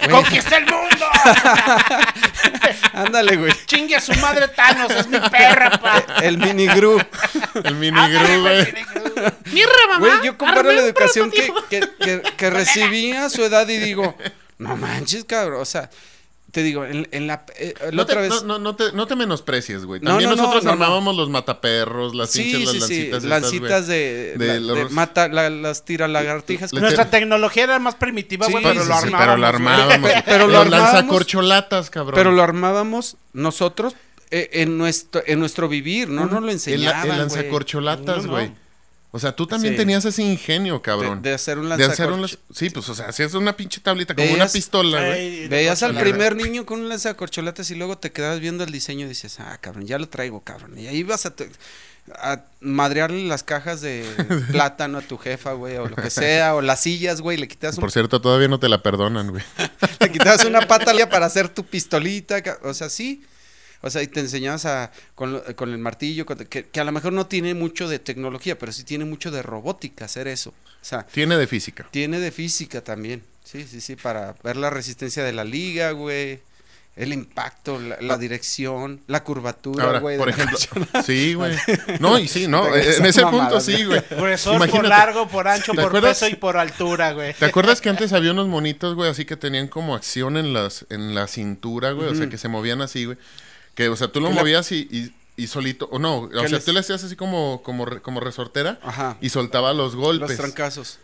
¡Conquista el mundo! Ándale, güey. ¡Chingue a su madre Thanos! ¡Es mi perra, pa! El mini gru. El mini gru, güey. ¡Mira, mamá! Güey, yo comparo la educación que, que, que, que recibí a su edad y digo, no manches, cabrón. O sea, te digo, en, en la, eh, la No te, otra vez. no, no, no te, no te menosprecies, güey. No, También no, no, nosotros no, no. armábamos los mataperros, las sí, pinches, las sí, sí. lancitas. Lancitas de, De la- de los- mata, la- las tiralagartijas. Le- Nuestra tecnología era más primitiva, güey, sí, pero sí, lo sí, armábamos. pero lo armábamos. Pero lo lanzacorcholatas, cabrón. Pero lo armábamos nosotros eh, en, nuestro, en nuestro vivir, no nos lo el, enseñaban. el güey. lanzacorcholatas, No, no. güey. O sea, tú también Sí. tenías ese ingenio, cabrón. De, de hacer un De hacer un lanzacorcho- las- Sí, pues, o sea, hacías una pinche tablita como una pistola, güey. Veías al primer niño con un lanzacorcholatas y luego te quedabas viendo el diseño y dices, ah, cabrón, ya lo traigo, cabrón. Y ahí vas a, madrearle las cajas de plátano a tu jefa, güey, o lo que sea, o las sillas, güey, le quitas un Por cierto, todavía no te la perdonan, güey. te quitabas una patalia para hacer tu pistolita, o sea, sí. O sea, y te enseñabas a, con, lo- con el martillo, con- que, que a lo mejor no tiene mucho de tecnología, pero sí tiene mucho de robótica hacer eso. O sea, Tiene de física. tiene de física también. Sí, sí, sí, para ver la resistencia de la liga, güey. El impacto, la, la dirección, la curvatura, Ahora, güey. por ejemplo, sí, güey. No, y sí, no, en ese punto sí, güey. Gruesor por Imagínate. largo, por ancho, ¿Te por acuerdas? peso y por altura, güey. ¿Te acuerdas que antes había unos monitos, güey, así que tenían como acción en las en la cintura, güey? O sea, que se movían así, güey. Que, o sea, tú lo Que la- movías y, y, y solito, o no, o sea, les- tú le hacías así como, como, como resortera Ajá. y soltaba los Los golpes. trancazos.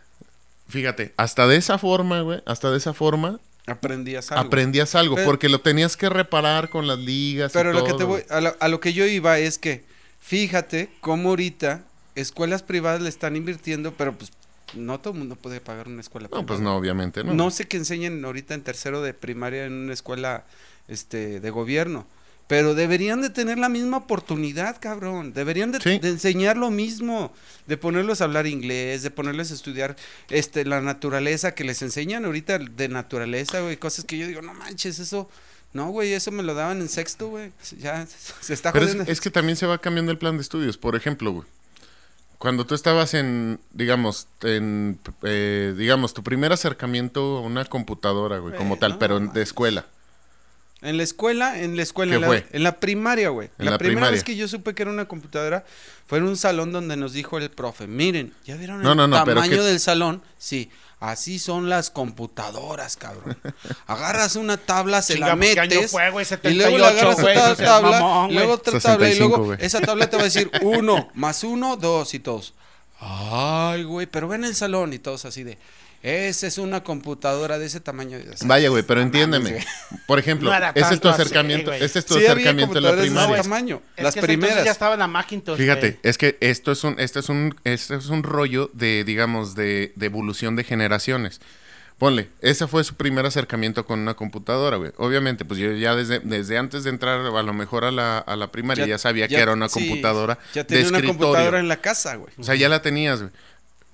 Fíjate, hasta de esa forma, güey, hasta de esa forma Aprendías algo. aprendías algo, Pero- porque lo tenías que reparar con las ligas. y Pero lo que todo, te voy, a lo, a lo que yo iba es que, fíjate cómo ahorita escuelas privadas le están invirtiendo, pero pues no todo el mundo puede pagar una escuela No, privada. pues no, obviamente, ¿no? No sé qué enseñen ahorita en tercero de primaria en una escuela este de gobierno. Pero deberían de tener la misma oportunidad, cabrón. Deberían de, Sí. de enseñar lo mismo, de ponerlos a hablar inglés, de ponerles a estudiar este la naturaleza que les enseñan ahorita de naturaleza, güey, cosas que yo digo, no manches, eso no, güey, eso me lo daban en sexto, güey. Ya se está Pero es, jodiendo. es que también se va cambiando el plan de estudios. Por ejemplo, güey, cuando tú estabas en, digamos, en, eh, digamos, tu primer acercamiento a una computadora, güey, como tal, no pero de escuela. En la escuela, en la escuela, ¿Qué en la, en la primaria, güey. En La, la primera primaria. vez que yo supe que era una computadora fue en un salón donde nos dijo el profe, miren, ¿ya vieron No, el no, no, pero tamaño que- del salón? Sí, así son las computadoras, cabrón. Agarras una tabla, se la Chinga, ¿qué año metes fue, güey? y luego le 78, agarras güey, otra tabla, mamón, y luego otra tabla y 65, luego güey. esa tabla te va a decir uno más uno, dos y todos. Ay, güey, pero ven el salón y todos así de, esa es una computadora de ese tamaño. O sea, Vaya, güey, pero mames, entiéndeme. Por ejemplo, No ese es tu tanto así, acercamiento, ese es tu Sí, acercamiento en la computadores de ese primaria. tamaño, Es las que primeras. ya estaba en la Macintosh. Fíjate, es que esto es un, este es un, este es un rollo de, digamos, de, de evolución de generaciones. Ponle, ese fue su primer acercamiento con una computadora, güey. Obviamente, pues yo ya desde, desde antes de entrar a lo mejor a la, a la primaria ya, sabía que era una sí, computadora Ya de tenía una escritorio. computadora en la casa, güey. O sea, ya la tenías, güey.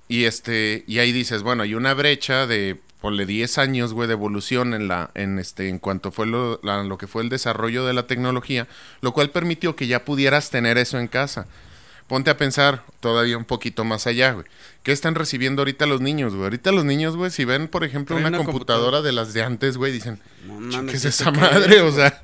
Y este, y ahí dices, bueno, hay una brecha de ponle 10 años, güey, de evolución en la, en este, en cuanto fue lo, la- lo que fue el desarrollo de la tecnología, lo cual permitió que ya pudieras tener eso en casa. Ponte a pensar todavía un poquito más allá, güey. ¿Qué están recibiendo ahorita los niños, güey? Ahorita los niños, güey, si ven, por ejemplo, una, una computadora, de las de antes, güey, dicen, No "Che, mames, ¿qué es ¿eso esa madre? O sea,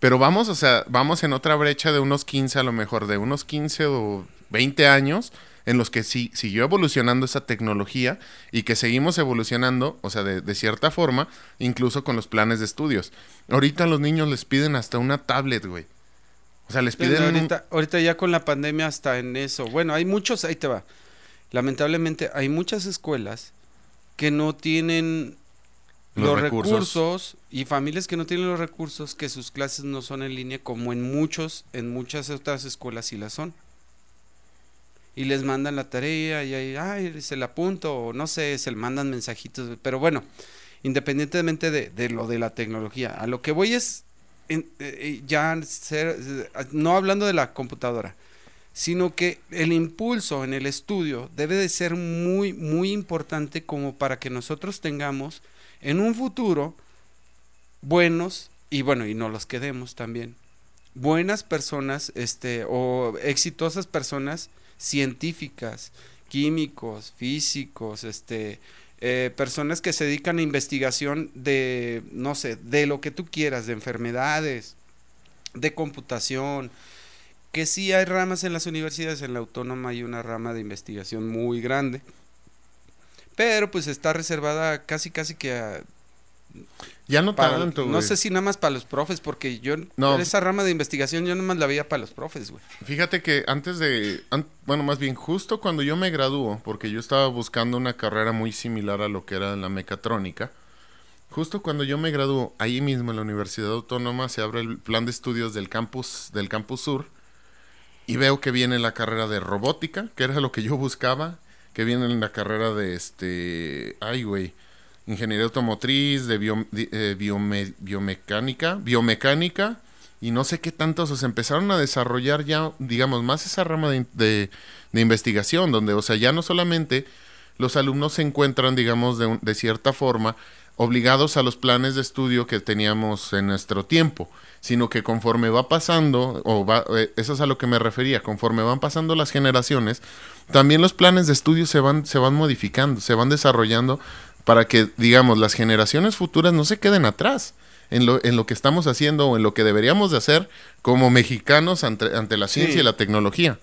pero vamos, o sea, vamos en otra brecha de unos 15 a lo mejor, de unos 15 o 20 años en los que sí siguió evolucionando esa tecnología y que seguimos evolucionando, o sea, de, de cierta forma, incluso con los planes de estudios. Ahorita los niños les piden hasta una tablet, güey. O sea, les Pero piden un- ahorita, ahorita ya con la pandemia hasta en eso. Bueno, hay muchos, ahí te va. Lamentablemente hay muchas escuelas que no tienen Los los, recursos. recursos. y familias que no tienen los recursos que sus clases no son en línea como en muchos en muchas otras escuelas sí las son. Y les mandan la tarea y ahí, ay, se la apunto o no sé, se le mandan mensajitos, pero bueno, independientemente de, de lo de la tecnología, a lo que voy es eh, eh, ya ser, no hablando de la computadora, sino que el impulso en el estudio debe de ser muy, muy importante como para que nosotros tengamos en un futuro buenos, y bueno, y no los quedemos también, buenas personas, este, o exitosas personas científicas, químicos, físicos, este, eh, personas que se dedican a investigación de, no sé, de lo que tú quieras, de enfermedades, de computación, que sí hay ramas en las universidades, en la autónoma hay una rama de investigación muy grande, pero pues está reservada casi casi que a, Ya no para- tanto, no güey. sé si nada más para los profes, porque yo No. esa rama de investigación yo nada más la veía para los profes, güey. Fíjate que antes de, an- bueno, más bien justo cuando yo me graduó, porque yo estaba buscando una carrera muy similar a lo que era la mecatrónica, justo cuando yo me graduó, ahí mismo en la Universidad Autónoma se abre el plan de estudios del campus, del campus sur, y veo que viene la carrera de robótica, que era lo que yo buscaba, que viene en la carrera de este, ay güey, ingeniería automotriz, de, bio- eh, biome- biomecánica, biomecánica, y no sé qué tantos, o sea, empezaron a desarrollar ya, digamos, más esa rama de, de- investigación, donde, o sea, ya no solamente los alumnos se encuentran, digamos, de, de cierta forma, obligados a los planes de estudio que teníamos en nuestro tiempo, sino que conforme va pasando, o va, eh, eso es a lo que me refería, conforme van pasando las generaciones, también los planes de estudio se van, se van modificando, se van desarrollando para que, digamos, las generaciones futuras no se queden atrás en lo, en lo que estamos haciendo o en lo que deberíamos de hacer como mexicanos ante, ante la Sí. ciencia y la tecnología.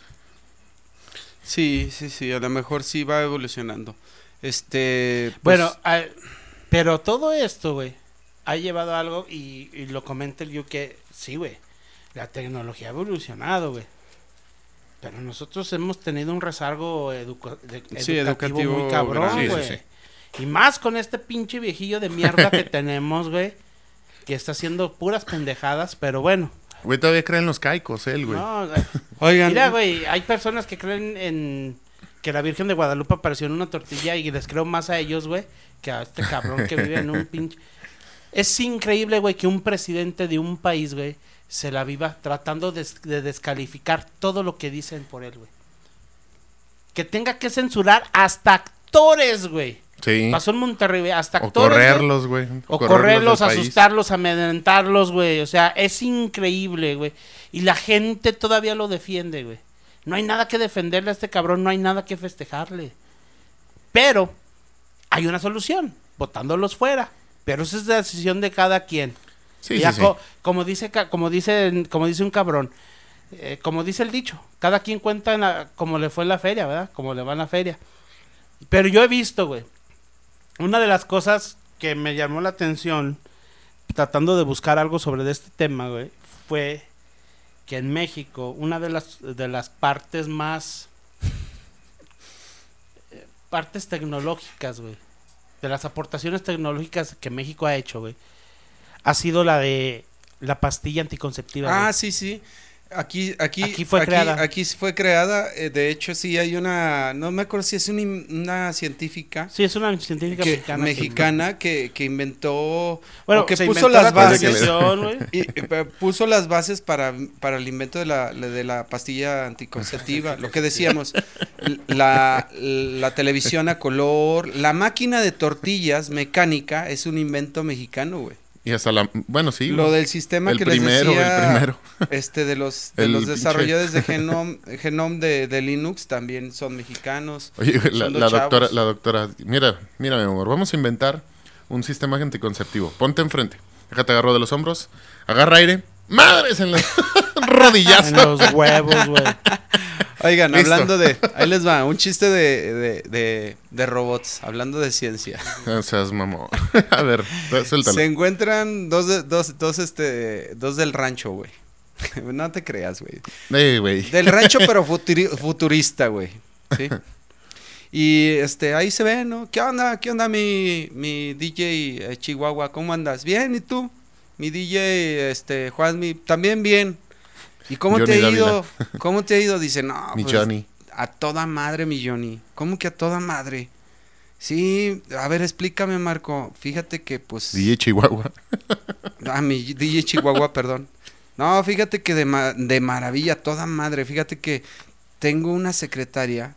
Sí, sí, sí, a lo mejor sí va evolucionando. Este, pues, Bueno, pero todo esto, güey, ha llevado a algo y, y lo comenta el que sí, güey, la tecnología ha evolucionado, güey. Pero nosotros hemos tenido un rezargo educa- de- Sí, educativo, muy cabrón, grande. Sí, sí, güey. sí. Y más con este pinche viejillo de mierda que tenemos, güey, que está haciendo puras pendejadas, pero bueno. Güey, todavía creen los caicos, él, güey. No, güey. oigan, Mira, güey, hay personas que creen en que la Virgen de Guadalupe apareció en una tortilla y les creo más a ellos, güey, que a este cabrón que vive en un pinche... Es increíble, güey, que un presidente de un país, güey, se la viva tratando de, de descalificar todo lo que dicen por él, güey. Que tenga que censurar hasta actores, güey. Sí. Pasó en Monterrey, hasta O actores. correrlos, güey. O correrlos, asustarlos, amedrentarlos, güey. O sea, es increíble, güey. Y la gente todavía lo defiende, güey. No hay nada que defenderle a este cabrón, no hay nada que festejarle. Pero hay una solución, votándolos fuera. Pero esa es la decisión de cada quien. Sí, sí, sí. co- Como dice, como dice, como dice un cabrón, eh, como dice el dicho, cada quien cuenta en la- como le fue en la feria, ¿verdad? Como le va en la feria. Pero yo he visto, güey, una de las cosas que me llamó la atención, tratando de buscar algo sobre este tema, güey, fue que en México, una de las, de las partes más... eh, partes tecnológicas, güey, de las aportaciones tecnológicas que México ha hecho, güey, ha sido la de la pastilla anticonceptiva. Ah, güey. sí, sí. Aquí, aquí, Aquí fue creada. Aquí fue creada. eh, de hecho, sí hay una, no me acuerdo si es una, una científica Sí, es una científica que- mexicana. mexicana que, que inventó, bueno, o que puso las la bases, y, eh, puso las bases para, para el invento de la, de la pastilla anticonceptiva. lo que decíamos, la, la televisión a color, la máquina de tortillas mecánica es un invento mexicano, güey. Y hasta la. Bueno, sí. Lo del sistema el que primero, les decía, el primero. este de los de El los pinche- desarrolladores de Genome, Genome de, de Linux también son mexicanos. Oye, la, doctora, la doctora, mira, mira, mi amor, vamos a inventar un sistema anticonceptivo. Ponte enfrente. Déjate agarro de los hombros, agarra aire, madres en la rodillazo. En los huevos, güey. Oigan, Listo. hablando de, ahí les va, un chiste de, de, de, de robots, hablando de ciencia. O seas mamón. A ver, suéltalo. Se encuentran dos, de- dos, dos, este, dos del rancho, güey. No te creas, güey. Güey. Del rancho, pero futuri- futurista, güey. ¿Sí? Y este, ahí se ve, ¿no? ¿Qué onda? ¿Qué onda mi, mi DJ eh, Chihuahua? ¿Cómo andas? Bien, ¿y tú? Mi DJ, este, Juanmi, también bien. ¿Y cómo te ha ido? ¿Cómo te ha ido? Dice, no, Mi pues, Johnny. a toda madre, mi Johnny. ¿Cómo que a toda madre? Sí, a ver, explícame, Marco. Fíjate que, pues... DJ Chihuahua. Ah, mi DJ Chihuahua, perdón. No, fíjate que de, ma- de maravilla, toda madre. Fíjate que tengo una secretaria,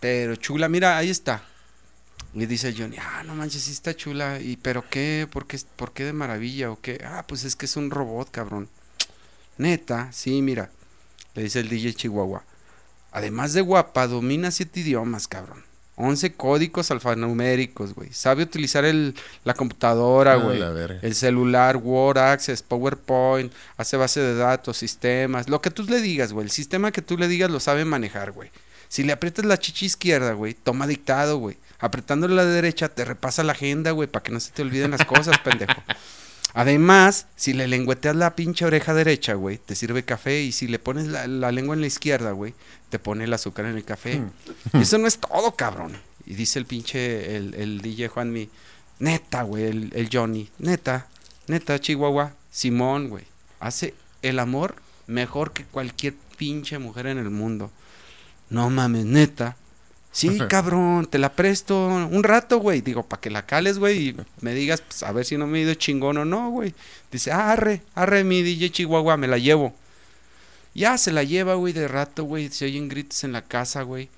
pero chula. Mira, ahí está. Y dice Johnny, ah, no manches, sí está chula. ¿Y pero qué? ¿Por qué, por qué de maravilla o qué? Ah, pues es que es un robot, cabrón. Neta, sí, mira. Le dice el DJ Chihuahua. Además de guapa, domina siete idiomas, cabrón. 11 códigos alfanuméricos, güey. Sabe utilizar el, la computadora, Ah, güey. El celular, Word, Access, PowerPoint, hace base de datos, sistemas, lo que tú le digas, güey. El sistema que tú le digas lo sabe manejar, güey. Si le aprietas la chichi izquierda, güey, toma dictado, güey. Apretándole la derecha, te repasa la agenda, güey, para que no se te olviden las cosas, pendejo. Además, si le lengüeteas la pinche oreja derecha, güey, te sirve café. Y si le pones la, la lengua en la izquierda, güey, te pone el azúcar en el café. Y eso no es todo, cabrón. Y dice el pinche, el, el DJ Juanmi, neta, güey, el, el Johnny, neta, neta, Chihuahua, Simón, güey, hace el amor mejor que cualquier pinche mujer en el mundo. No mames, neta. Sí, cabrón, te la presto un rato, güey. Digo, para que la cales, güey, y me digas, pues, a ver si no me he ido chingón o no, güey. Dice, ah, arre, arre, mi DJ Chihuahua, me la llevo. Ya se la lleva, güey, de rato, güey. Se oyen gritos en la casa, güey.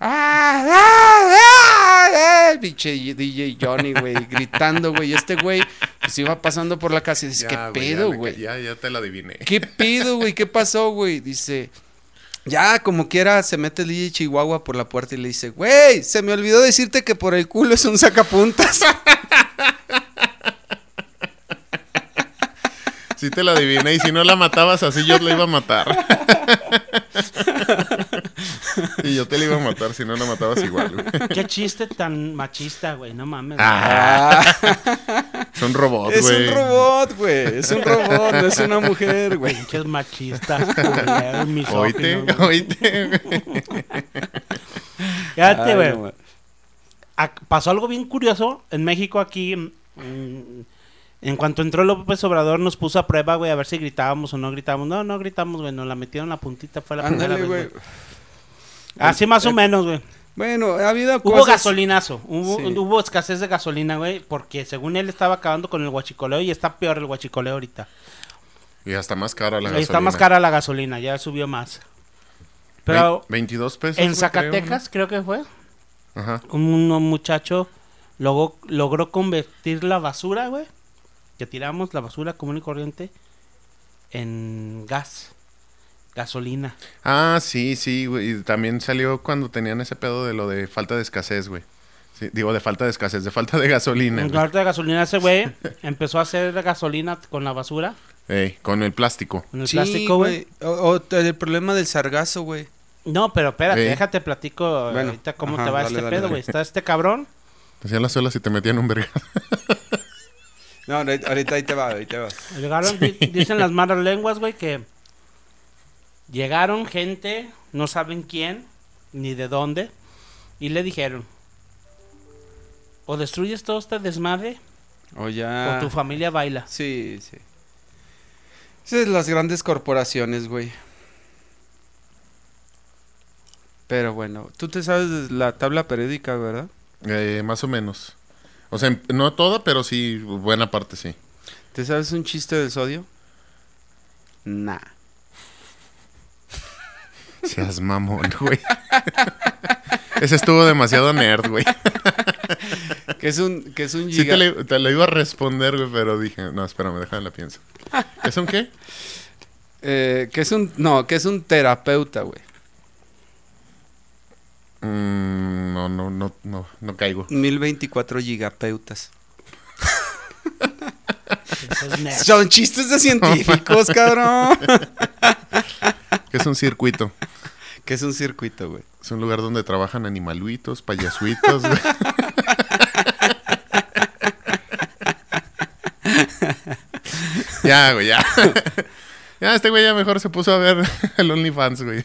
¡Ah! ¡Ah! ¡Ah! ¡Ah! Pinche DJ Johnny, güey, gritando, güey. Este güey, pues iba pasando por la casa y dice, Ya, ¿qué güey, pedo, ya güey? Ya, ya te la adiviné. ¿Qué pedo, güey? ¿Qué pasó, güey? Dice, ya como quiera se mete el DJ Chihuahua por la puerta y le dice, güey, se me olvidó decirte que por el culo es un sacapuntas. Sí te la adiviné y si no la matabas así yo la iba a matar. y yo te la iba a matar si no la matabas igual, güey. Qué chiste tan machista, güey. No mames. Ah, son robots, es güey. un robot, güey. Es un robot, no es una mujer, güey. Pinches machistas, Oíte, oíte. güey. Fíjate, güey. pasó algo bien curioso en México aquí. mm, en cuanto entró López Obrador nos puso a prueba, güey, a ver si gritábamos o no gritábamos. No, no gritamos, güey, nos la metieron la puntita, fue la Ándale, primera vez, güey. Así más o menos, güey. Bueno, ha habido Hubo cosas... gasolinazo, hubo, Sí. hubo escasez de gasolina, güey, porque según él estaba acabando con el guachicoleo y está peor el guachicoleo ahorita. Y hasta más cara la Ahí gasolina. está más cara la gasolina, ya subió más. Pero Vein- 22 pesos. en Zacatecas, creo que fue. Ajá. un muchacho logró, logró convertir la basura, güey, que tiramos, la basura común y corriente, en gas, gasolina. Ah, sí, sí, güey. Y también salió cuando tenían ese pedo de lo de falta de escasez, güey. Sí, digo, de falta de escasez, de falta de gasolina. En güey. lugar de gasolina, ese güey empezó a hacer gasolina con la basura, Ey, con el plástico. con el Sí, plástico, güey. O, o el problema del sargazo, güey. No, pero espérate, Ey. déjate platico Bueno, ahorita cómo ajá, te va dale, este dale, pedo, güey. Está este cabrón. Hacían las olas y te metían un verga. No, ahorita ahí te va, ahí te va. Llegaron, di- dicen las malas lenguas, güey, que llegaron gente, no saben quién, ni de dónde, y le dijeron, o destruyes todo este desmadre, O ya... o tu familia baila. Sí, sí. Esas son las grandes corporaciones, güey. Pero bueno, tú te sabes la tabla periódica, ¿verdad? Eh, más o menos. O sea, no toda, pero sí, buena parte sí. ¿Te sabes un chiste del sodio? Nah. Seas mamón, güey. Ese estuvo demasiado nerd, güey. Que es un, que es un Sí te le iba a responder, güey, pero dije, no, espérame, déjame la pienso. ¿Es un qué? eh, que es un, no, que es un terapeuta, güey. Mm, no, no, no, no, no caigo. 1024 gigapeutas. Eso es nerd. Son chistes de científicos, cabrón. ¿Qué es un circuito? que es un circuito, güey. Es un lugar donde trabajan animaluitos, payasuitos, güey. ya, güey, ya. ya, este güey ya mejor se puso a ver el OnlyFans, güey.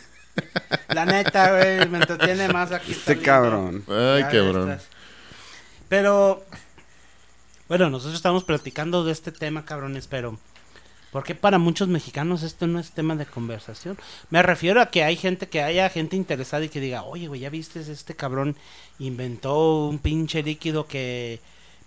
La neta, güey, me entretiene más aquí. Este cabrón. Ay, cabrón. estás. Pero, bueno, nosotros estamos platicando de este tema, cabrones, pero ¿por qué para muchos mexicanos esto no es tema de conversación? Me refiero a que hay gente que haya gente interesada y que diga, oye, güey, ya viste, este cabrón inventó un pinche líquido que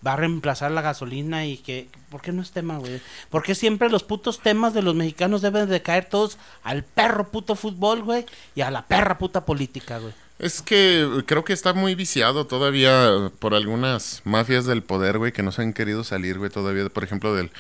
va a reemplazar la gasolina y que, ¿por qué no es tema, güey? ¿Por qué siempre los putos temas de los mexicanos deben de caer todos al perro puto fútbol, güey? Y a la perra puta política, güey. Es que creo que está muy viciado todavía por algunas mafias del poder, güey, que no se han querido salir, güey, todavía, por ejemplo, del,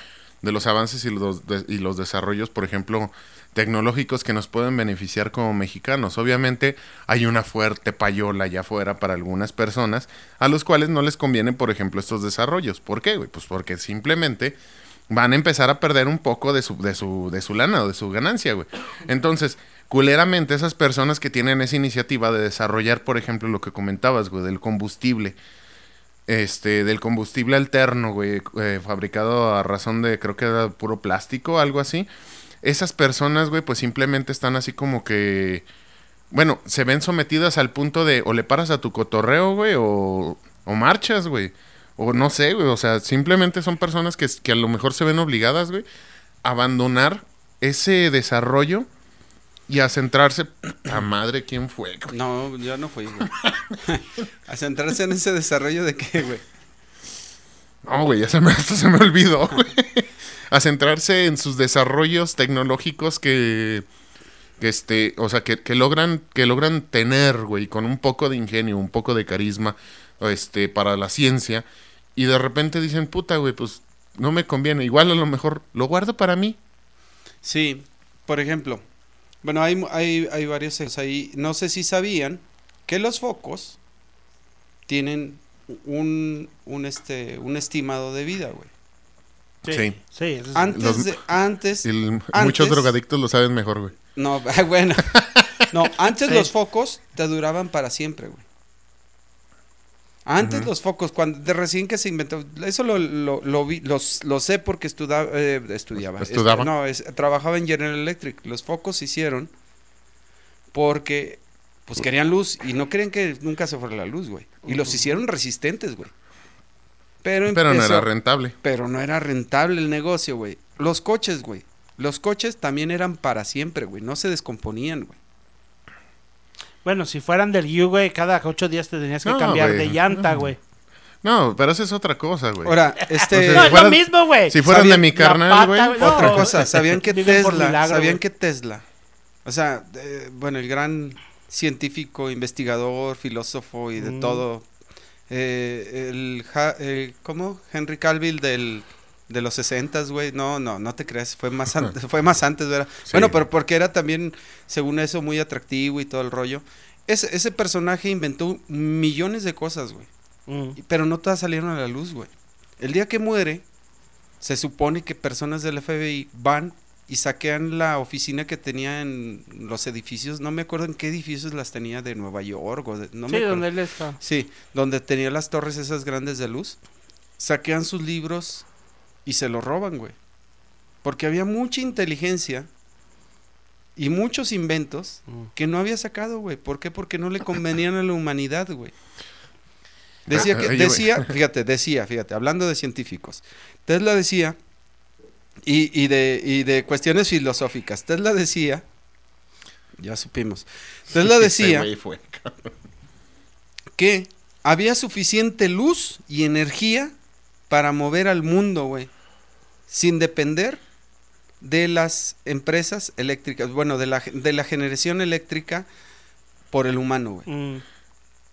de los avances y los, y los desarrollos, por ejemplo, tecnológicos que nos pueden beneficiar como mexicanos. Obviamente hay una fuerte payola allá afuera para algunas personas a los cuales no les conviene, por ejemplo, estos desarrollos. ¿Por qué, güey? Pues porque simplemente van a empezar a perder un poco de su, de su, de su lana o de su ganancia, güey. Entonces, culeramente, esas personas que tienen esa iniciativa de desarrollar, por ejemplo, lo que comentabas, güey, del combustible, este, del combustible alterno, güey, eh, fabricado a razón de, creo que era puro plástico, algo así. Esas personas, güey, pues simplemente están así como que, bueno, se ven sometidas al punto de o le paras a tu cotorreo, güey, o, o marchas, güey. O no sé, güey, o sea, simplemente son personas que, que a lo mejor se ven obligadas, güey, a abandonar ese desarrollo y a centrarse, a madre, ¿quién fue? güey? No, yo no fui, güey. a centrarse en ese desarrollo de qué, güey. No, güey, ya se me, hasta se me olvidó, güey. A centrarse en sus desarrollos tecnológicos que, que este, o sea, que, que logran, que logran tener, güey, con un poco de ingenio, un poco de carisma, este, para la ciencia, y de repente dicen, puta, güey, pues no me conviene. Igual a lo mejor lo guardo para mí. Sí, por ejemplo, bueno, hay, hay, hay varios ejemplos ahí. No sé si sabían que los focos tienen un, un, este, un estimado de vida, güey. Sí. Sí, Antes Los- de, antes, El- Antes- muchos drogadictos lo saben mejor, güey. no, bueno, no, antes Sí. los focos te duraban para siempre, güey. Antes los focos, cuando de recién que se inventó, eso lo, lo, lo vi, los, lo sé porque estuda- eh, estudiaba. Este, no, es- trabajaba en General Electric. Los focos se hicieron porque pues querían luz y no querían que nunca se fuera la luz, güey. Y los hicieron resistentes, güey. Pero, Pero no era rentable. pero no era rentable el negocio, güey. Los coches, güey. Los coches también eran para siempre, güey. No se descomponían, güey. Bueno, si fueran del U, güey, cada ocho días te tenías que No, cambiar güey. de llanta, No. güey. No, pero eso es otra cosa, güey. Ahora, este... No, si es lo mismo, güey. si fueran de mi carnal, pata, güey. no. Otra cosa, ¿sabían que Tesla, milagro, sabían güey. que Tesla, o sea, eh, bueno, el gran científico, investigador, filósofo y de Mm. todo, eh, el, ja- eh, ¿cómo? Henry Calville del, de los 60, güey, no, no, no te creas, fue más, an- fue más antes, ¿verdad? Sí. Bueno, pero porque era también, según eso, muy atractivo y todo el rollo. Ese, ese personaje inventó millones de cosas, güey. Mm. Pero no todas salieron a la luz, güey. El día que muere, se supone que personas del FBI van y saquean la oficina que tenía en los edificios. No me acuerdo en qué edificios las tenía de Nueva York o de, no me sí, acuerdo. donde él está. Sí, donde tenía las torres esas grandes de luz. Saquean sus libros y se los roban, güey. Porque había mucha inteligencia y muchos inventos Mm. que no había sacado, güey. ¿Por qué? Porque no le convenían a la humanidad, güey. Decía que, decía, fíjate, decía, fíjate, hablando de científicos. Tesla decía, y, y de, y de cuestiones filosóficas, Tesla decía, ya supimos, Tesla Ese decía que había suficiente luz y energía para mover al mundo, güey, sin depender de las empresas eléctricas, bueno, de la, de la generación eléctrica por el humano, güey. Mm.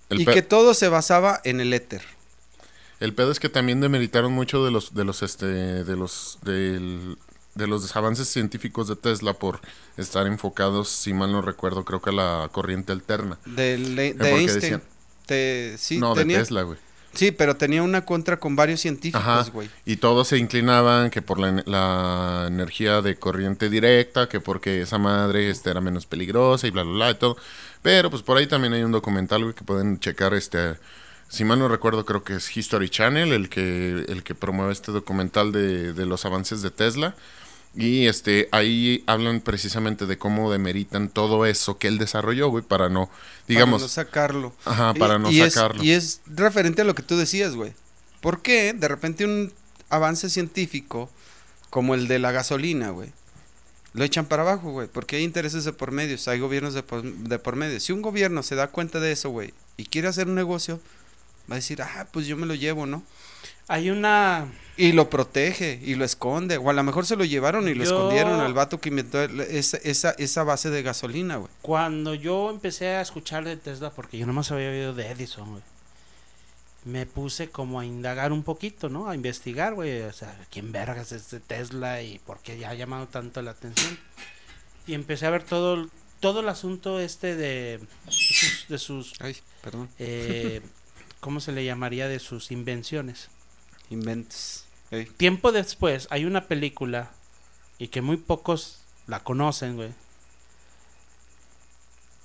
El, Y que todo se basaba en el éter. el pedo es que también demeritaron mucho de los, de los, este, de los, del- de los avances científicos de Tesla por estar enfocados, si mal no recuerdo, creo que a la corriente alterna. De, le- de Einstein. decían- Te- sí, no, tenía, de Tesla, güey. Sí, pero tenía una contra con varios científicos, güey. Y todos se inclinaban que por la, la energía de corriente directa, que porque esa madre este, era menos peligrosa y bla, bla, bla y todo. Pero pues por ahí también hay un documental, güey, que pueden checar este... Si mal no recuerdo, creo que es History Channel el que, el que promueve este documental de, de los avances de Tesla. Y este, ahí hablan precisamente de cómo demeritan todo eso que él desarrolló, güey, para no, digamos, Para no sacarlo. ajá, para Y- no y es- sacarlo. y es referente a lo que tú decías, güey. ¿Por qué de repente un avance científico como el de la gasolina, güey? Lo echan para abajo, güey. Porque hay intereses de por medio, hay gobiernos de por, de por medio. Si un gobierno se da cuenta de eso, güey, y quiere hacer un negocio, va a decir, ah, pues yo me lo llevo, ¿no? Hay una... Y lo protege y lo esconde. O a lo mejor se lo llevaron y lo Yo- escondieron al vato que inventó esa, esa, esa base de gasolina, güey. Cuando yo empecé a escuchar de Tesla, porque yo nomás había oído de Edison, güey, me puse como a indagar un poquito, ¿no? A investigar, güey. O sea, ¿quién vergas es este Tesla y por qué ya ha llamado tanto la atención? Y empecé a ver todo, todo el asunto este de sus, de sus Ay, perdón. eh, ¿cómo se le llamaría? De sus invenciones. Inventes. Tiempo después hay una película y que muy pocos la conocen, güey.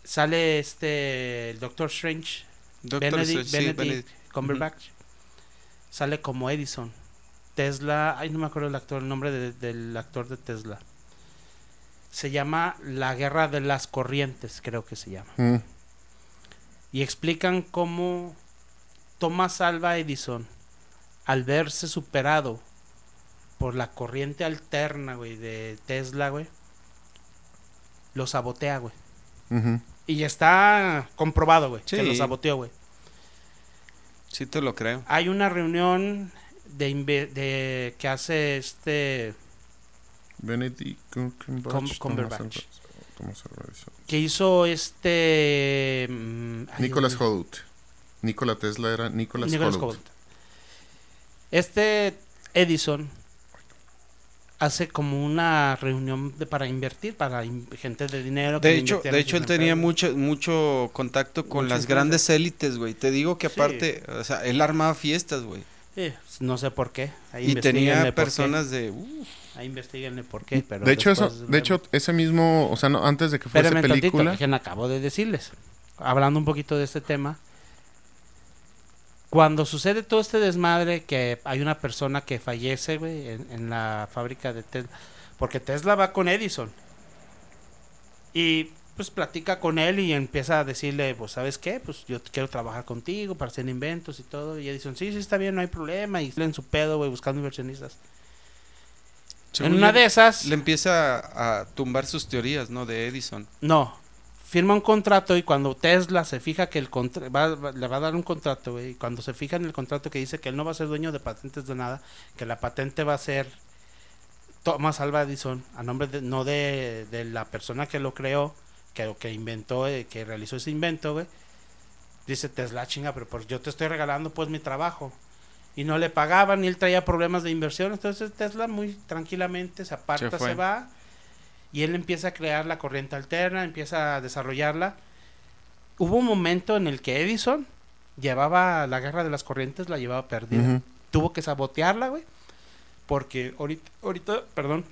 Sale este el Doctor Strange, Doctor Benedict, Strange, sí, Benedict. Cumberbatch. Sale como Edison. Tesla, ay no me acuerdo el actor, el nombre de- del actor de Tesla. Se llama La Guerra de las Corrientes, creo que se llama. Mm, Y explican cómo Thomas Alva Edison, al verse superado por la corriente alterna, güey, de Tesla, güey, lo sabotea, güey. Y está comprobado, güey, que lo saboteó, güey. Sí te lo creo. Hay una reunión de, de que hace este Benedict Cumberbatch. Cum- ¿cómo Cumberbatch. que hizo este mm, ay, mío. Holt. Nikola Tesla era Holt. Este Edison hace como una reunión de, para invertir para in- gente de dinero. que De hecho, de hecho él tenía mucho mucho contacto con las grandes élites, güey. Te digo que Sí. aparte, o sea, él armaba fiestas, güey. Sí, no sé por qué. Ahí Y tenía qué. personas de uh, Ahí investiguenle por qué. Pero De hecho, eso, de hecho, ese mismo, o sea, no, antes de que fuese Espérame tantito, película. que acabo de decirles. Hablando un poquito de este tema. Cuando sucede todo este desmadre, que hay una persona que fallece, güey, en, en la fábrica de Tesla. Porque Tesla va con Edison. Y pues platica con él y empieza a decirle, pues, ¿sabes qué? Pues yo quiero trabajar contigo para hacer inventos y todo. Y Edison, sí, sí, está bien, no hay problema. Y en su pedo, güey, buscando inversionistas. según en una le- de esas... le empieza a, a tumbar sus teorías, ¿no? De Edison. No, firma un contrato y cuando Tesla se fija que el contra- va- va- le va a dar un contrato, y cuando se fija en el contrato que dice que él no va a ser dueño de patentes de nada, que la patente va a ser Thomas Alva Edison, a nombre de, no de, de la persona que lo creó, que, que inventó, eh, que realizó ese invento, güey, dice Tesla, chinga, pero pues yo te estoy regalando pues mi trabajo. Y no le pagaban, y él traía problemas de inversión, entonces Tesla muy tranquilamente se aparta, se va, y él empieza a crear la corriente alterna, empieza a desarrollarla. Hubo un momento en el que Edison llevaba la guerra de las corrientes, la llevaba perdida. Tuvo que sabotearla, güey. Porque ahorita, ahorita, perdón,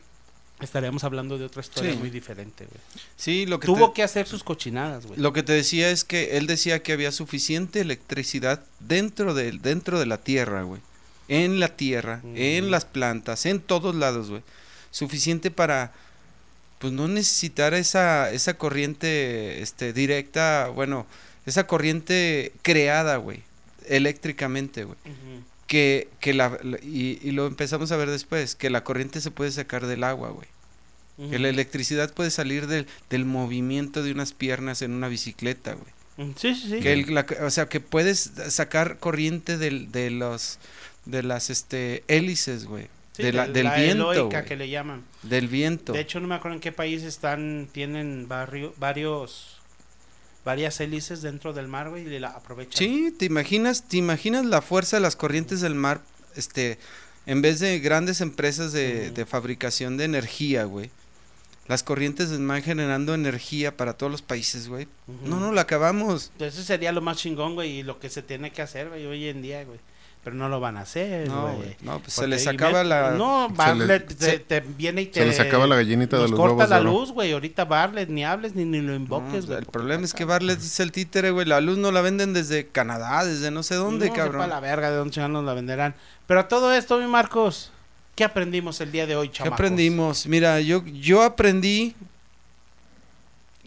estaríamos hablando de otra historia Sí. muy diferente, güey. Sí, lo que Tuvo te, que hacer sus cochinadas, güey. lo que te decía es que él decía que había suficiente electricidad dentro de dentro de la tierra, güey. En la tierra, en las plantas, en todos lados, güey. Suficiente para pues no necesitar esa esa corriente este directa, bueno, esa corriente creada, güey, eléctricamente, güey. Que, que la, y, y lo empezamos a ver después, que la corriente se puede sacar del agua, güey. Que la electricidad puede salir del, del movimiento de unas piernas en una bicicleta, güey. Mm, Sí, sí, sí. Que el- la- o sea, que puedes sacar corriente del, de los de las este hélices, güey. Sí, de la- de del la viento, eloica que le llaman. Del viento. De hecho, no me acuerdo en qué país están, tienen barrio, varios, varias hélices dentro del mar, güey, y la aprovechan. Sí, te imaginas, te imaginas la fuerza de las corrientes del mar, este, en vez de grandes empresas de, fabricación de energía, güey. Las corrientes del mar generando energía para todos los países, güey. No, no, la acabamos. Ese sería lo más chingón, güey, y lo que se tiene que hacer, güey, hoy en día, güey. Pero no lo van a hacer, No. No, pues se les acaba met- la. No, Bartlett se- te viene y te... Se les acaba la gallinita de los corta huevos la oro. luz, güey. Ahorita Bartlett ni hables ni, ni lo invoques, güey. el problema es que. Bartlett es el títere, güey. La luz no la venden desde Canadá, desde no sé dónde, no, cabrón. sepa la verga de dónde nos la venderán. Pero a todo esto, mi Marcos, ¿qué aprendimos el día de hoy, ¿Qué chamacos? aprendimos? Mira, yo, yo aprendí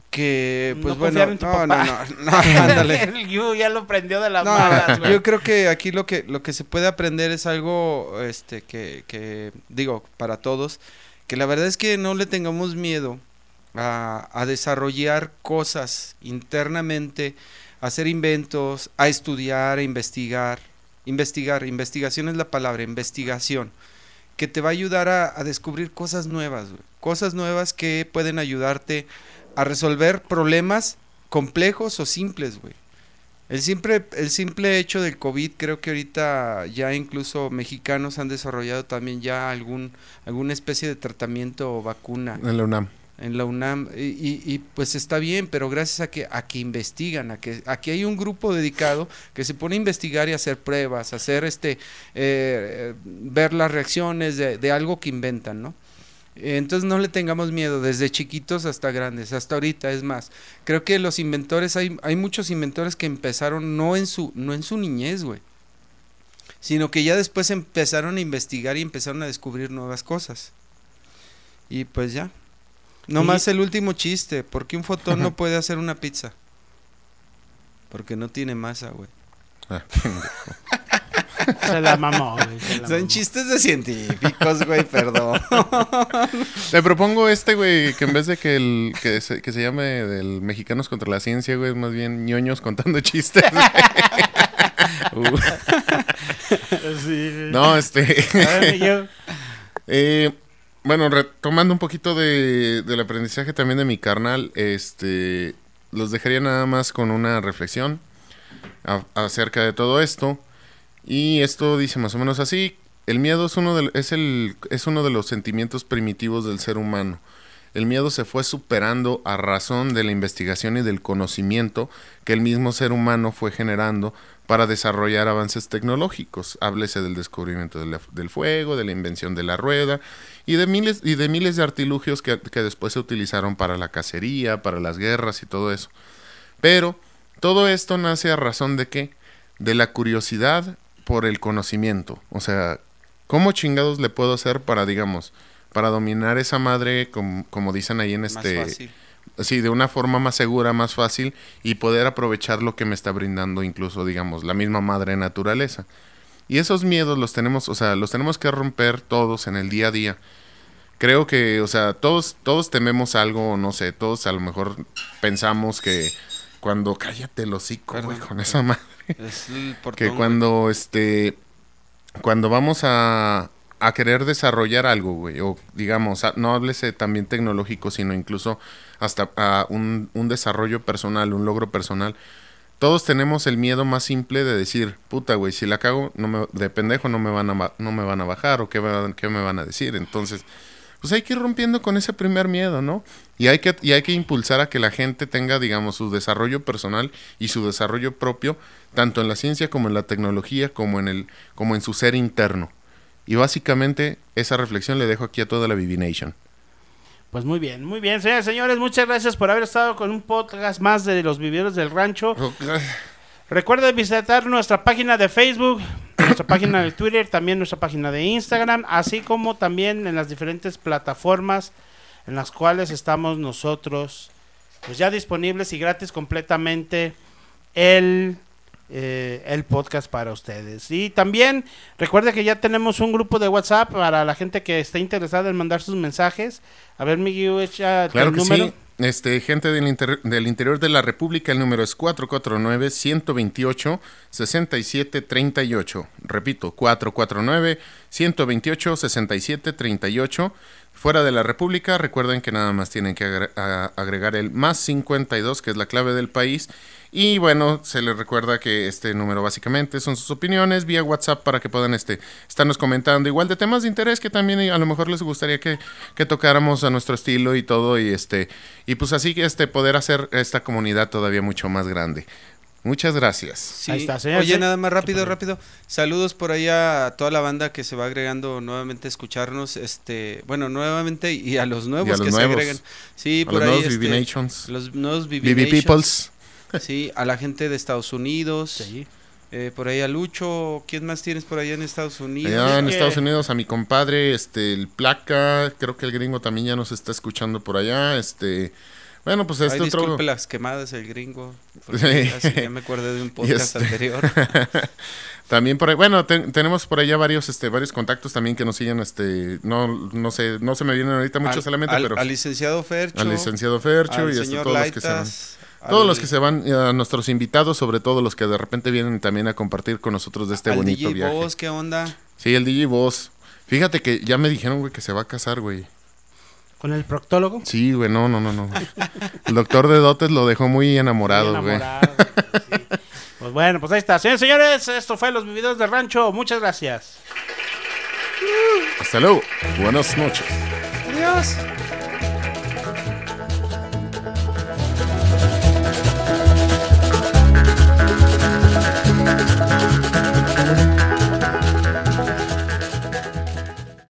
que, pues bueno, en tu no, no, papá. no, no, ándale. el Yu ya lo prendió de las No, malas, yo creo que aquí lo que lo que se puede aprender es algo este que, que digo para todos que la verdad es que no le tengamos miedo a, a desarrollar cosas internamente a hacer inventos a estudiar a investigar investigar investigación es la palabra investigación que te va a ayudar a, a descubrir cosas nuevas cosas nuevas que pueden ayudarte a resolver problemas complejos o simples güey el simple, el simple hecho del COVID, creo que ahorita ya incluso mexicanos han desarrollado también ya algún, alguna especie de tratamiento o vacuna En la UNAM. en la UNAM y, y- y, pues está bien, pero gracias a que, a que investigan, a que aquí hay un grupo dedicado que se pone a investigar y hacer pruebas, hacer este, eh, ver las reacciones de, de algo que inventan, ¿no? Entonces no le tengamos miedo, desde chiquitos hasta grandes, hasta ahorita es más. Creo que los inventores, hay, hay muchos inventores que empezaron no en su, no en su niñez, güey. Sino que ya después empezaron a investigar y empezaron a descubrir nuevas cosas. Y pues ya. Nomás el último chiste, ¿por qué un fotón no puede hacer una pizza? Porque no tiene masa, güey. Se la mamó, güey. se la Son mamó. chistes de científicos, güey, perdón. Le propongo este, güey, que en vez de que el que se, que se llame del Mexicanos contra la Ciencia, güey, es más bien ñoños contando chistes. güey. Uh, Sí, güey. no, este... A ver, Miguel. Eh, bueno, retomando un poquito de, del aprendizaje también de mi carnal, este, los dejaría nada más con una reflexión a- acerca de todo esto. Y esto dice más o menos así: el miedo es uno de, es el, es uno de los sentimientos primitivos del ser humano. El miedo se fue superando a razón de la investigación y del conocimiento que el mismo ser humano fue generando para desarrollar avances tecnológicos. Háblese del descubrimiento del fuego, de la invención de la rueda y de miles, y de miles de artilugios que, que después se utilizaron para la cacería, para las guerras y todo eso. Pero todo esto nace a razón de qué? De la curiosidad por el conocimiento. O sea, ¿cómo chingados le puedo hacer para, digamos, para dominar esa madre, como, como dicen ahí en Más este... fácil. Sí, de una forma más segura, más fácil y poder aprovechar lo que me está brindando incluso, digamos, la misma madre naturaleza. Y esos miedos los tenemos, o sea, los tenemos que romper todos en el día a día. Creo que, o sea, todos todos tememos algo, no sé, todos a lo mejor pensamos que cuando cállate el hocico, güey, con esa madre Es el portón, que güey. cuando este cuando vamos a, a querer desarrollar algo, güey, o digamos, a- no háblese también tecnológico, sino incluso hasta a un, un desarrollo personal, un logro personal. Todos tenemos el miedo más simple de decir, puta, güey, si la cago, no me, de pendejo no me van a, no me van a bajar o qué, me van- qué me van a decir. Entonces, pues hay que ir rompiendo con ese primer miedo, ¿no? Y hay que, y hay que impulsar a que la gente tenga, digamos, su desarrollo personal y su desarrollo propio, tanto en la ciencia como en la tecnología, como en, el, como en su ser interno. Y básicamente esa reflexión le dejo aquí a toda la Vivination. Pues muy bien, muy bien, señores, señores, muchas gracias por haber estado con un podcast más de los viveros del rancho. Recuerden visitar nuestra página de Facebook, nuestra página de Twitter, también nuestra página de Instagram, así como también en las diferentes plataformas en las cuales estamos nosotros, pues ya disponibles y gratis completamente el, eh, el podcast para ustedes. Y también recuerde que ya tenemos un grupo de WhatsApp para la gente que esté interesada en mandar sus mensajes. A ver, Miguel, echa Claro el que número. sí. Este, gente del, inter- del interior de la República, el número es 449-128-6738. Repito, 449-128-6738. Fuera de la República, recuerden que nada más tienen que agregar el más 52, que es la clave del país. Y bueno, se les recuerda que este número básicamente son sus opiniones vía WhatsApp para que puedan este, estarnos comentando igual de temas de interés que también a lo mejor les gustaría que, que tocáramos a nuestro estilo y todo y este y pues así este poder hacer esta comunidad todavía mucho más grande. Muchas gracias. Sí. Ahí está, señor. Oye, nada más rápido, rápido. Saludos por ahí a toda la banda que se va agregando nuevamente a escucharnos, este, bueno, nuevamente y a los nuevos Y a los que nuevos. se agregan. Sí, A por los ahí nuevos este, Vivinations. los nuevos Vivi Vivinations. Peoples. Sí, a la gente de Estados Unidos. Sí. eh, por ahí a Lucho, ¿quién más tienes por allá en Estados Unidos? Allá en Estados Unidos a mi compadre, este, el Placa, creo que el gringo también ya nos está escuchando por allá, este, bueno, pues Ay, este otro... disculpe las quemadas, el gringo. Sí. así ya me acordé de un podcast este- anterior. También por ahí, bueno, ten- tenemos por allá varios, este, varios contactos también que nos siguen, este, no, no sé, no se me vienen ahorita muchos solamente, al, pero al licenciado Fercho. al licenciado Fercho al y este, señor todos los que se van. Todos al- los que se van, a nuestros invitados, sobre todo los que de repente vienen también a compartir con nosotros de este al bonito DJ viaje. Boss, ¿qué onda? Sí, el DJ Boss. Fíjate que ya me dijeron, güey, que se va a casar, güey. Con el proctólogo. Sí, güey, no, no, no, no. El doctor de dotes lo dejó muy enamorado, Muy güey. enamorado, sí. Pues bueno, pues ahí está. Señores, señores, esto fue Los Vividores del Rancho. Muchas gracias. Hasta luego. Buenas noches. Adiós.